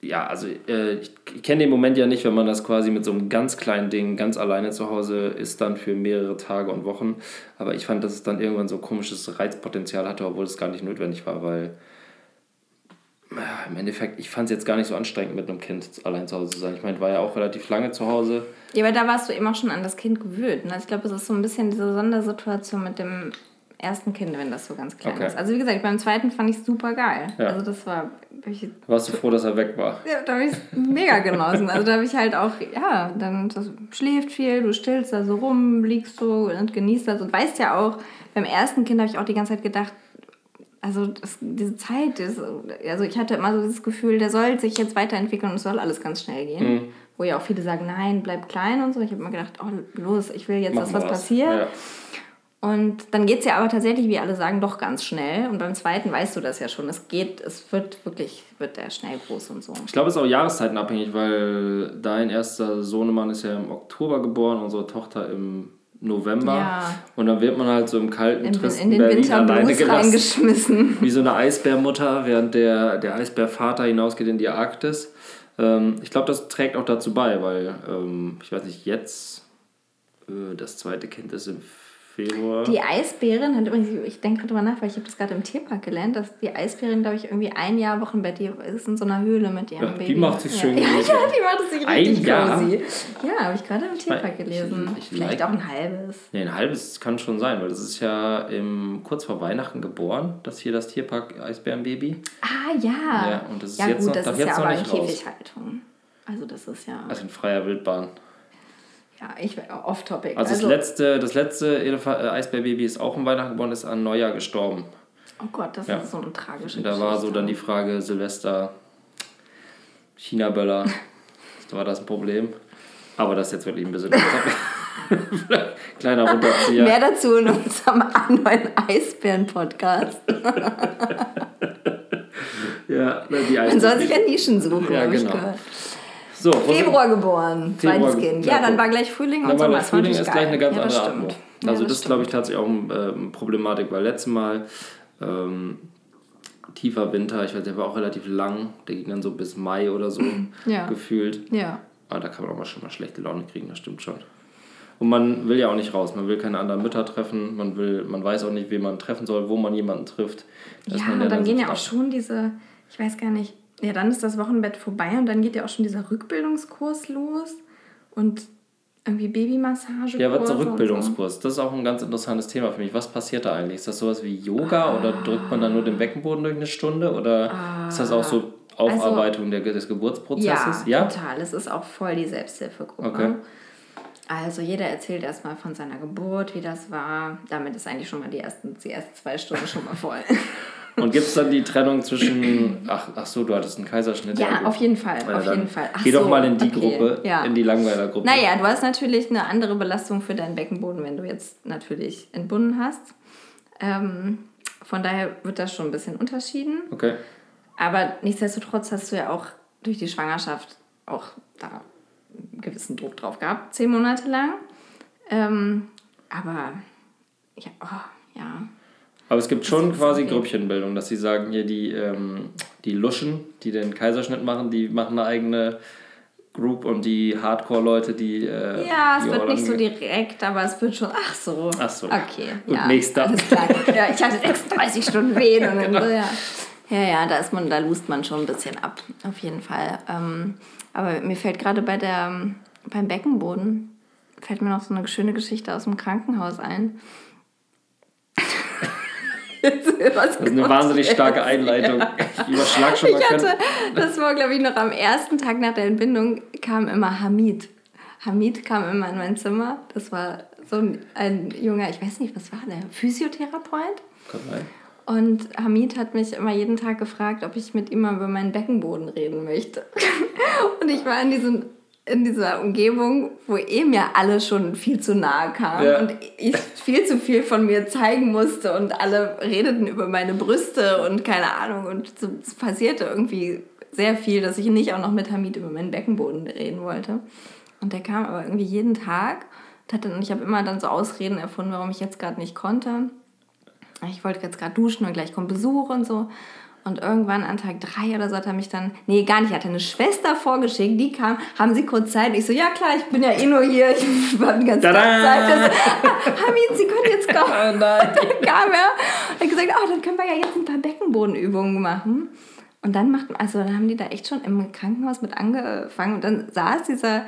S3: ja, also äh, ich, kenne den Moment ja nicht, wenn man das quasi mit so einem ganz kleinen Ding ganz alleine zu Hause ist, dann für mehrere Tage und Wochen. Aber ich fand, dass es dann irgendwann so komisches Reizpotenzial hatte, obwohl es gar nicht notwendig war, weil ja, im Endeffekt, ich fand es jetzt gar nicht so anstrengend, mit einem Kind allein zu Hause zu sein. Ich meine, war ja auch relativ lange zu Hause.
S2: Ja, aber da warst du eben auch schon an das Kind gewöhnt. Ne? Also ich glaube, es ist so ein bisschen diese Sondersituation mit dem ersten Kind, wenn das so ganz klein okay. ist. Also wie gesagt, beim zweiten fand ich es super geil. Ja. Also das war.
S3: Warst du froh, dass er weg war?
S2: Ja, da habe ich es mega genossen. Also da habe ich halt auch, ja, dann das schläft viel, du stillst da so rum, liegst so und genießt das und weißt ja auch, beim ersten Kind habe ich auch die ganze Zeit gedacht, also das, diese Zeit, das, also ich hatte immer so das Gefühl, der soll sich jetzt weiterentwickeln und es soll alles ganz schnell gehen. Mhm. Wo ja auch viele sagen, nein, bleib klein und so. Ich habe immer gedacht, oh los, ich will jetzt, Machen dass was, was passiert. Ja. Und dann geht es ja aber tatsächlich, wie alle sagen, doch ganz schnell. Und beim zweiten weißt du das ja schon. Es geht, es wird wirklich, wird der schnell groß und so.
S3: Ich glaube, es ist auch jahreszeitenabhängig, weil dein erster Sohnemann ist ja im Oktober geboren, unsere Tochter im November. Ja. Und dann wird man halt so im kalten, in, tristen in den Berlin alleine gelassen. (laughs) Wie so eine Eisbärmutter, während der, der Eisbärvater hinausgeht in die Arktis. Ähm, ich glaube, das trägt auch dazu bei, weil, ähm, ich weiß nicht, jetzt äh, das zweite Kind ist im Februar.
S2: Die Eisbärin hat übrigens, ich denke drüber nach, weil ich habe das gerade im Tierpark gelernt, dass die Eisbärin, glaube ich, irgendwie ein Jahr Wochenbett, ist in so einer Höhle mit ihrem ja,
S3: Baby. Die macht sich schön
S2: ja, (laughs) ja, die macht es sich richtig cozy. Ja, habe ich gerade im Tierpark gelesen. Ich, ich Vielleicht auch ein halbes.
S3: Nee, ein halbes kann schon sein, weil das ist ja im, kurz vor Weihnachten geboren, das hier das Tierpark Eisbärenbaby.
S2: Ah, ja.
S3: Ja, und das ist ja, jetzt gut, noch, das ist ja aber in
S2: Käfighaltung. Also das ist ja...
S3: Also in freier Wildbahn.
S2: Ja, ich off-topic.
S3: Also, also, das letzte, das letzte äh, Eisbärbaby ist auch im Weihnachten geboren, ist an Neujahr gestorben.
S2: Oh Gott, das ja. ist so eine tragische
S3: Da war so dann die Frage, Silvester, China-Böller, (laughs) war das ein Problem? Aber das ist jetzt wirklich ein bisschen (laughs) Kleiner Runterzieher.
S2: Mehr dazu in unserem (laughs) neuen Eisbären-Podcast.
S3: ja, die
S2: Man soll sich ja Nischen suchen, ja, genau. So, Februar geboren, Februar, zweites Kind. Ja, dann war gleich Frühling und Sommer.
S3: Frühling ist gleich eine ganz ja, andere Atmung. Also ja, das, das glaube ich tatsächlich auch eine ähm, Problematik, weil letztes Mal ähm, tiefer Winter, ich weiß, der war auch relativ lang, der ging dann so bis Mai oder so (clears throat) gefühlt.
S2: Ja.
S3: Aber da kann man auch mal schon mal schlechte Laune kriegen, das stimmt schon. Und man will ja auch nicht raus, man will keine anderen Mütter treffen, man will, man weiß auch nicht, wen man treffen soll, wo man jemanden trifft.
S2: Ja, und dann, dann gehen ja auch schon diese, ich weiß gar nicht, ja, dann ist das Wochenbett vorbei und dann geht ja auch schon dieser Rückbildungskurs los und irgendwie Babymassage.
S3: Ja, was ist der Rückbildungskurs? So. Das ist auch ein ganz interessantes Thema für mich. Was passiert da eigentlich? Ist das sowas wie Yoga ah. oder drückt man dann nur den Beckenboden durch eine Stunde oder ah. ist das auch so Aufarbeitung also, des Geburtsprozesses?
S2: Ja, ja, total. Es ist auch voll die Selbsthilfegruppe. Okay. Also jeder erzählt erstmal von seiner Geburt, wie das war. Damit ist eigentlich schon mal die ersten, die ersten zwei Stunden schon mal voll. (laughs)
S3: Und gibt es dann die Trennung zwischen, ach, ach so, du hattest einen Kaiserschnitt.
S2: Ja, auf jeden Fall, ja, auf jeden Fall.
S3: Ach geh so, doch mal in die okay, Gruppe, ja. in die Langweiler-Gruppe.
S2: Naja, du hast natürlich eine andere Belastung für deinen Beckenboden, wenn du jetzt natürlich entbunden hast. Ähm, von daher wird das schon ein bisschen unterschieden.
S3: Okay.
S2: Aber nichtsdestotrotz hast du ja auch durch die Schwangerschaft auch da einen gewissen Druck drauf gehabt, zehn Monate lang. Ähm, aber ja, oh, ja,
S3: aber es gibt schon quasi okay. Grüppchenbildung, dass sie sagen, hier die, ähm, die Luschen, die den Kaiserschnitt machen, die machen eine eigene Group und die Hardcore-Leute, die. Äh,
S2: ja,
S3: es
S2: die wird nicht so direkt, aber es wird schon. Ach so.
S3: Ach so.
S2: Okay.
S3: Und
S2: ja,
S3: nächster.
S2: Alles klar. Ja, ich hatte 36 (laughs) Stunden Wehen und dann genau. so, ja. Ja, ja, da ist man, da lust man schon ein bisschen ab, auf jeden Fall. Ähm, aber mir fällt gerade bei der, beim Beckenboden, fällt mir noch so eine schöne Geschichte aus dem Krankenhaus ein. (laughs)
S3: das ist eine wahnsinnig starke Einleitung. Ich überschlag schon mal.
S2: Ich hatte, das war, glaube ich, noch am ersten Tag nach der Entbindung, kam immer Hamid. Hamid kam immer in mein Zimmer. Das war so ein, ein junger, ich weiß nicht, was war der? Physiotherapeut?
S3: Kann sein.
S2: Und Hamid hat mich immer jeden Tag gefragt, ob ich mit ihm mal über meinen Beckenboden reden möchte. (laughs) Und ich war in diesem in dieser Umgebung, wo eh mir alle schon viel zu nahe kamen ja. und ich viel zu viel von mir zeigen musste und alle redeten über meine Brüste und keine Ahnung und es passierte irgendwie sehr viel, dass ich nicht auch noch mit Hamid über meinen Beckenboden reden wollte. Und der kam aber irgendwie jeden Tag und, hatte, und ich habe immer dann so Ausreden erfunden, warum ich jetzt gerade nicht konnte. Ich wollte jetzt gerade duschen und gleich kommt Besuch und so. Und irgendwann an Tag drei oder so hat er mich dann, nee, gar nicht, hat er eine Schwester vorgeschickt, die kam, haben sie kurz Zeit? Ich so, ja klar, ich bin ja eh nur hier, ich (laughs) war die ganze Tada! Zeit. So, (laughs) Hamid, Sie können jetzt kommen. Oh nein. (laughs) Dann kam er und hat gesagt, oh, dann können wir ja jetzt ein paar Beckenbodenübungen machen. Und dann macht, also dann haben die da echt schon im Krankenhaus mit angefangen und dann saß dieser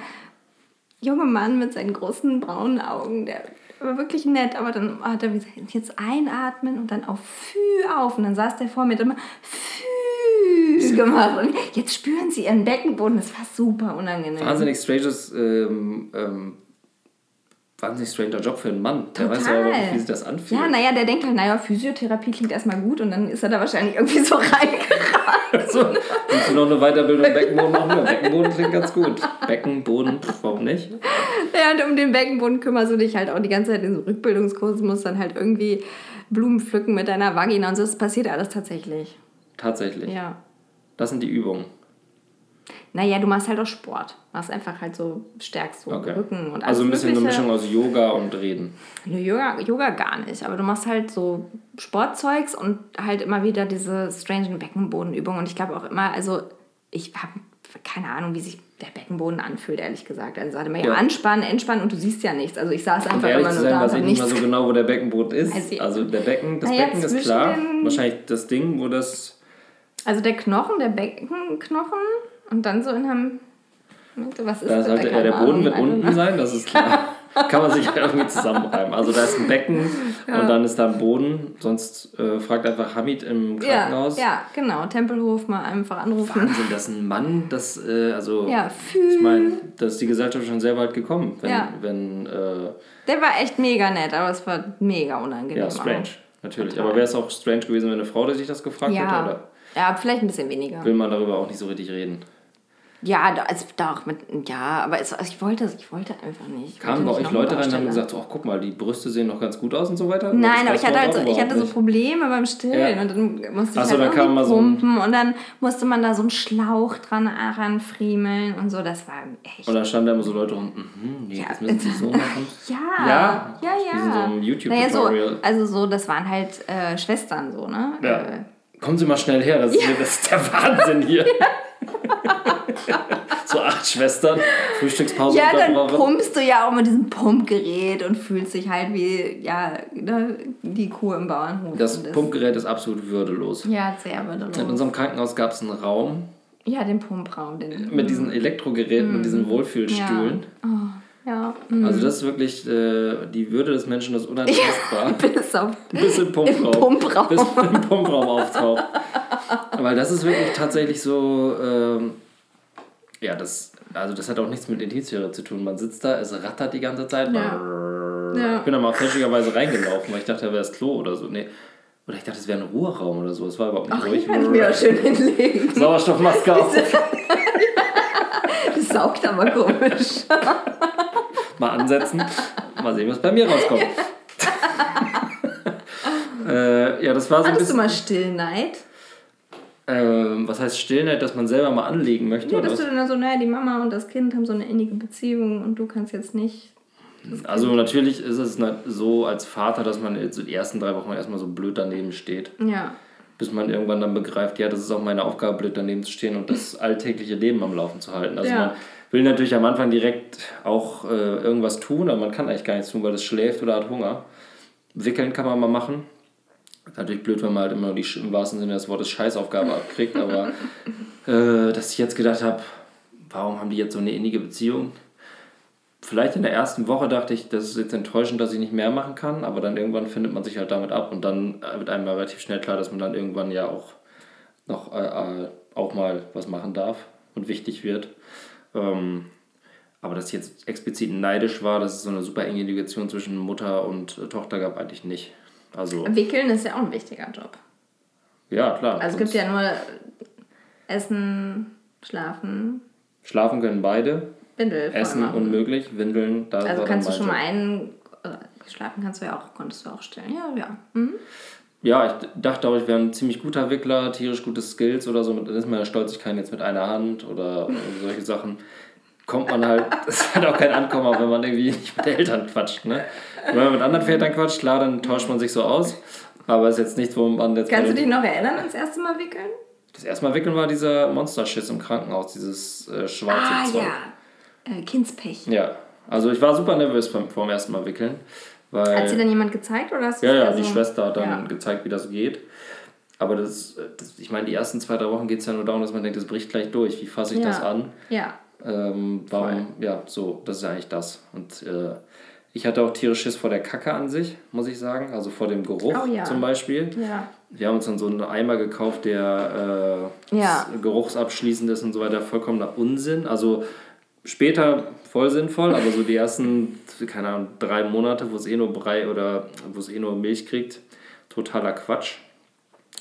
S2: junge Mann mit seinen großen braunen Augen, der war wirklich nett, aber dann hat er gesagt, jetzt einatmen und dann auf Fü auf. Und dann saß der vor mir und immer Fü (laughs) gemacht. Und jetzt spüren sie ihren Beckenboden. Das war super unangenehm.
S3: Wahnsinnig stranges ähm, ähm, wahnsinnig stranger Job für einen Mann. Der Total. weiß ja aber nicht, wie sich das anfühlt.
S2: Ja, naja, der denkt halt, naja, Physiotherapie klingt erstmal gut und dann ist er da wahrscheinlich irgendwie so (laughs) reingeraten.
S3: So, willst du noch eine Weiterbildung Beckenboden machen? Ja, Beckenboden klingt ganz gut. Beckenboden, warum nicht?
S2: Ja, und um den Beckenboden kümmerst du dich halt auch die ganze Zeit in so Rückbildungskursen, musst dann halt irgendwie Blumen pflücken mit deiner Vagina und so. Das passiert alles tatsächlich.
S3: Tatsächlich?
S2: Ja.
S3: Das sind die Übungen.
S2: Naja, du machst halt auch Sport. Machst einfach halt so, stärkst so okay. Rücken und
S3: alles Also ein bisschen mögliche. eine Mischung aus Yoga und Reden.
S2: Nee, Yoga, Yoga gar nicht. Aber du machst halt so Sportzeugs und halt immer wieder diese strangen Beckenbodenübungen. Und ich glaube auch immer, also ich habe keine Ahnung, wie sich der Beckenboden anfühlt, ehrlich gesagt. Also sagte mir ja, ja anspannen, entspannen und du siehst ja nichts. Also ich saß einfach um immer nur sein, da.
S3: weiß ich nicht mal so genau, wo der Beckenboden (laughs) ist. Also, also der Becken, das Becken ist klar. Wahrscheinlich das Ding, wo das...
S2: Also der Knochen, der Beckenknochen und dann so in einem. Was ist
S3: da sollte eher der Boden wird unten sein, das ist klar. (laughs) Kann man sich halt irgendwie zusammenreiben. Also da ist ein Becken (laughs) ja. und dann ist da ein Boden. Sonst äh, fragt einfach Hamid im Krankenhaus.
S2: Ja, ja, genau. Tempelhof mal einfach anrufen.
S3: Wahnsinn, das ist ein Mann, das, äh, also. Ja. Ich meine, da ist die Gesellschaft schon sehr weit gekommen. Wenn, ja. wenn, äh,
S2: Der war echt mega nett, aber es war mega unangenehm.
S3: Ja, strange. Auch. Natürlich. Total. Aber wäre es auch strange gewesen, wenn eine Frau sich das gefragt
S2: ja.
S3: hätte? Oder?
S2: Ja, vielleicht ein bisschen weniger.
S3: Will man darüber auch nicht so richtig reden.
S2: Ja, also doch, mit, ja, aber es, also ich, wollte, ich wollte einfach nicht.
S3: Kamen bei euch Leute rein und haben gesagt, ach guck mal, die Brüste sehen noch ganz gut aus und so weiter?
S2: Nein, aber ich hatte, halt so, ich hatte so Probleme beim Stillen ja. und dann musste ich so, halt dann pumpen so und dann musste man da so einen Schlauch dran ranfriemeln und so, das war echt...
S3: Und dann standen da immer so Leute rum, mhm, nee, ja, das müssen sie so machen. (laughs)
S2: ja, ja, ja, ja. Wie so ein YouTube-Tutorial. Naja, so, also so, das waren halt äh, Schwestern so, ne?
S3: Ja. Äh, Kommen Sie mal schnell her, das, ist, das ist der Wahnsinn hier. (laughs) (laughs) so acht Schwestern, Frühstückspause
S2: Ja, dann pumpst du ja auch mit diesem Pumpgerät und fühlst dich halt wie ja, ne, die Kuh im Bauernhof.
S3: Das, Pumpgerät ist absolut würdelos.
S2: Ja, sehr würdelos.
S3: In unserem Krankenhaus gab es einen Raum.
S2: Ja, den Pumpraum. Den,
S3: mit diesen Elektrogeräten, mm. mit diesen Wohlfühlstühlen.
S2: Ja. Oh. Ja.
S3: Mm. Also das ist wirklich äh, die Würde des Menschen, das unantastbar. (laughs)
S2: bis auf (laughs)
S3: bis im Pumpraum.
S2: Im Pumpraum.
S3: Bis im Pumpraum auftaucht. Weil das ist wirklich tatsächlich so, ähm, ja, das, also das hat auch nichts mit Intimsphäre zu tun. Man sitzt da, es rattert die ganze Zeit. Ja. Ja. Ich bin da mal fälschlicherweise reingelaufen, weil ich dachte, da wäre das Klo oder so. Nee. Oder ich dachte, es wäre ein Ruheraum oder so. Es war überhaupt nicht
S2: Ach, ruhig. kann ich mir ja schön hinlegen.
S3: Sauerstoffmaske auf. (laughs)
S2: das saugt aber komisch. (laughs)
S3: mal ansetzen. Mal sehen, was bei mir rauskommt. (laughs) äh, ja, das war so
S2: Hattest du mal Stillneid?
S3: Ähm, was heißt Stillneid, dass man selber mal anlegen möchte?
S2: Ja, dass du dann so, naja, die Mama und das Kind haben so eine innige Beziehung und du kannst jetzt nicht.
S3: Also natürlich ist es so als Vater, dass man jetzt die ersten drei Wochen erstmal so blöd daneben steht.
S2: Ja.
S3: Bis man irgendwann dann begreift, ja, das ist auch meine Aufgabe, blöd daneben zu stehen und das (laughs) alltägliche Leben am Laufen zu halten. Also ja. man, will natürlich am Anfang direkt auch äh, irgendwas tun, aber man kann eigentlich gar nichts tun, weil es schläft oder hat Hunger. Wickeln kann man mal machen. Natürlich blöd, wenn man halt immer die im wahrsten Sinne des Wortes Scheißaufgabe abkriegt, aber (laughs) äh, dass ich jetzt gedacht habe, warum haben die jetzt so eine innige Beziehung? Vielleicht in der ersten Woche dachte ich, das ist jetzt enttäuschend, dass ich nicht mehr machen kann, aber dann irgendwann findet man sich halt damit ab und dann wird einem relativ schnell klar, dass man dann irgendwann ja auch noch äh, äh auch mal was machen darf und wichtig wird. Ähm, aber dass ich jetzt explizit neidisch war, dass es so eine super enge Integration zwischen Mutter und Tochter gab, eigentlich nicht. Also,
S2: Wickeln ist ja auch ein wichtiger Job.
S3: Ja, klar.
S2: Also es gibt ja nur Essen, Schlafen.
S3: Schlafen können beide. Windel Essen machen. unmöglich, Windeln,
S2: da Also kannst du schon Job. mal einen. Schlafen kannst du ja auch, konntest du auch stellen. Ja, ja. Mhm.
S3: Ja, ich dachte auch, ich wäre ein ziemlich guter Wickler, tierisch gute Skills oder so. Dann ist man ja stolz, ich kann jetzt mit einer Hand oder (laughs) solche Sachen. Kommt man halt, (laughs) es hat auch kein Ankommen, wenn man irgendwie nicht mit Eltern quatscht. Ne? Wenn man mit anderen Vätern quatscht, klar, dann tauscht man sich so aus. Aber es ist jetzt nichts, wo man jetzt.
S2: Kannst du dich noch erinnern ans erste Mal wickeln?
S3: Das erste Mal wickeln war dieser Monsterschiss im Krankenhaus, dieses äh, schwarze
S2: ah, Zeug. ja. Äh, Kindspech.
S3: Ja. Also ich war super nervös vor dem ersten Mal wickeln. Weil,
S2: hat sie dann jemand gezeigt oder hast
S3: du Ja, ja, die so? Schwester hat dann ja. gezeigt, wie das geht. Aber das, das ich meine, die ersten zwei, drei Wochen geht es ja nur darum, dass man denkt, das bricht gleich durch. Wie fasse ich ja. das an? Ja. Ähm, warum, ja, so, das ist eigentlich das. Und äh, ich hatte auch tierisch Schiss vor der Kacke an sich, muss ich sagen. Also vor dem Geruch oh, ja. zum Beispiel. Ja. Wir haben uns dann so einen Eimer gekauft, der äh, ja. geruchsabschließend ist und so weiter. Vollkommener Unsinn. Also später voll sinnvoll, aber so die ersten, keine Ahnung, drei Monate, wo es eh nur Brei oder wo es eh nur Milch kriegt, totaler Quatsch.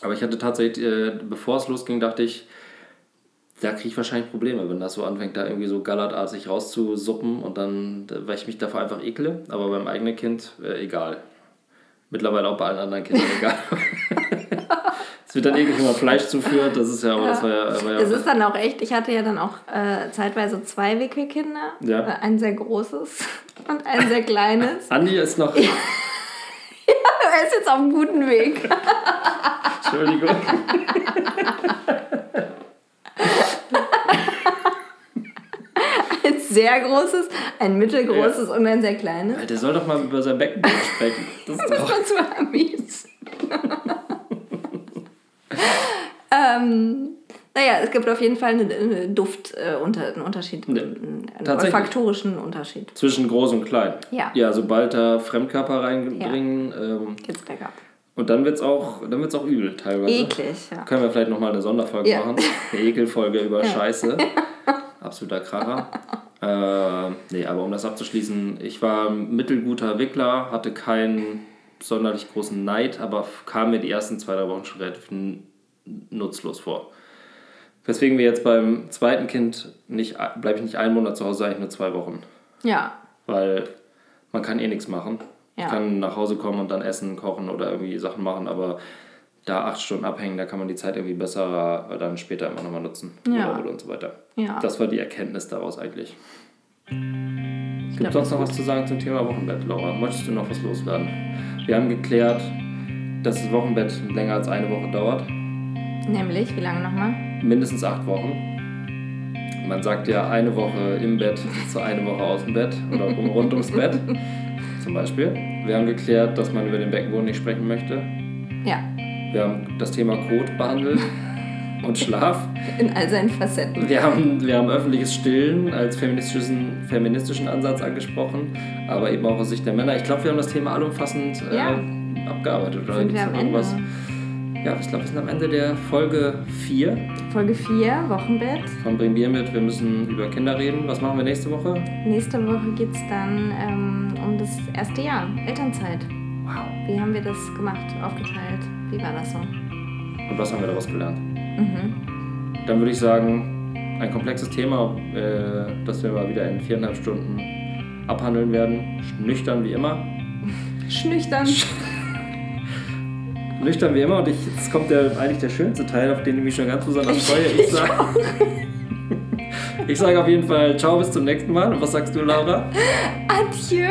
S3: Aber ich hatte tatsächlich, äh, bevor es losging, dachte ich, da kriege ich wahrscheinlich Probleme, wenn das so anfängt, da irgendwie so gallertartig rauszusuppen und dann, weil ich mich davor einfach ekle. Aber beim eigenen Kind, äh, egal. Mittlerweile auch bei allen anderen Kindern (laughs) egal. (laughs) Es wird dann irgendwie mal Fleisch zuführt, das ist ja, aber ja. das war ja, war ja
S2: Es ist dann auch echt, ich hatte ja dann auch äh, zeitweise zwei Wickelkinder. Ja. Äh, ein sehr großes und ein sehr kleines. (laughs)
S3: Andi ist noch. ja,
S2: er ist jetzt auf einem guten Weg. Entschuldigung. ein sehr großes, ein mittelgroßes ja. und ein sehr kleines.
S3: Der soll doch mal über sein Becken sprechen. Das ist (laughs) doch. Das war mies. (laughs)
S2: ähm, naja, es gibt auf jeden Fall einen, einen Duft, äh, unter, einen Unterschied, einen, einen olfaktorischen Unterschied.
S3: Zwischen groß und klein. Ja. Ja, sobald da Fremdkörper reinbringen. Ja. Ähm, Geht's bergab. Und dann wird es auch, auch übel teilweise. Eklig, ja. Können wir vielleicht nochmal eine Sonderfolge ja. machen. Eine Ekelfolge über ja. Scheiße. (laughs) Absoluter Kracher. (laughs) äh, nee, aber um das abzuschließen, ich war mittelguter Wickler, hatte keinen sonderlich großen Neid, aber kam mir die ersten zwei, drei Wochen schon relativ nutzlos vor. Weswegen wir jetzt beim zweiten Kind nicht, bleibe ich nicht einen Monat zu Hause, eigentlich nur zwei Wochen. Ja. Weil man kann eh nichts machen. Ja. Ich kann nach Hause kommen und dann essen, kochen oder irgendwie Sachen machen, aber da acht Stunden abhängen, da kann man die Zeit irgendwie besser dann später immer nochmal nutzen. Ja. Oder, und so weiter. Ja. Das war die Erkenntnis daraus eigentlich. Gibt es sonst noch was zu sagen zum Thema Wochenbett, Laura? Möchtest du noch was loswerden? Wir haben geklärt, dass das Wochenbett länger als eine Woche dauert.
S2: Nämlich, wie lange nochmal?
S3: Mindestens acht Wochen. Man sagt ja eine Woche im Bett (laughs) zu eine Woche aus dem Bett oder rund ums Bett (laughs) zum Beispiel. Wir haben geklärt, dass man über den Beckenboden nicht sprechen möchte. Ja. Wir haben das Thema Kot behandelt (laughs) und Schlaf.
S2: In all seinen Facetten.
S3: Wir haben, wir haben öffentliches Stillen als feministischen, feministischen Ansatz angesprochen, aber eben auch aus Sicht der Männer. Ich glaube, wir haben das Thema allumfassend äh, ja. abgearbeitet. Oder Sind wir am Ende? Ja, ich glaube, wir sind am Ende der Folge 4.
S2: Folge 4, Wochenbett.
S3: Von Bring Bier mit, wir müssen über Kinder reden. Was machen wir nächste Woche?
S2: Nächste Woche geht es dann ähm, um das erste Jahr, Elternzeit. Wow. Wie haben wir das gemacht, aufgeteilt? Wie war das so?
S3: Und was haben wir daraus gelernt? Mhm. Dann würde ich sagen, ein komplexes Thema, äh, das wir mal wieder in viereinhalb Stunden abhandeln werden. Nüchtern wie immer. (laughs)
S2: Schnüchtern. (laughs)
S3: nüchtern wie immer und ich, jetzt kommt der, eigentlich der schönste Teil, auf den ich mich schon ganz besonders freue. Ich (laughs) sage ich sag auf jeden Fall ciao, bis zum nächsten Mal. Und was sagst du, Laura?
S2: Adieu!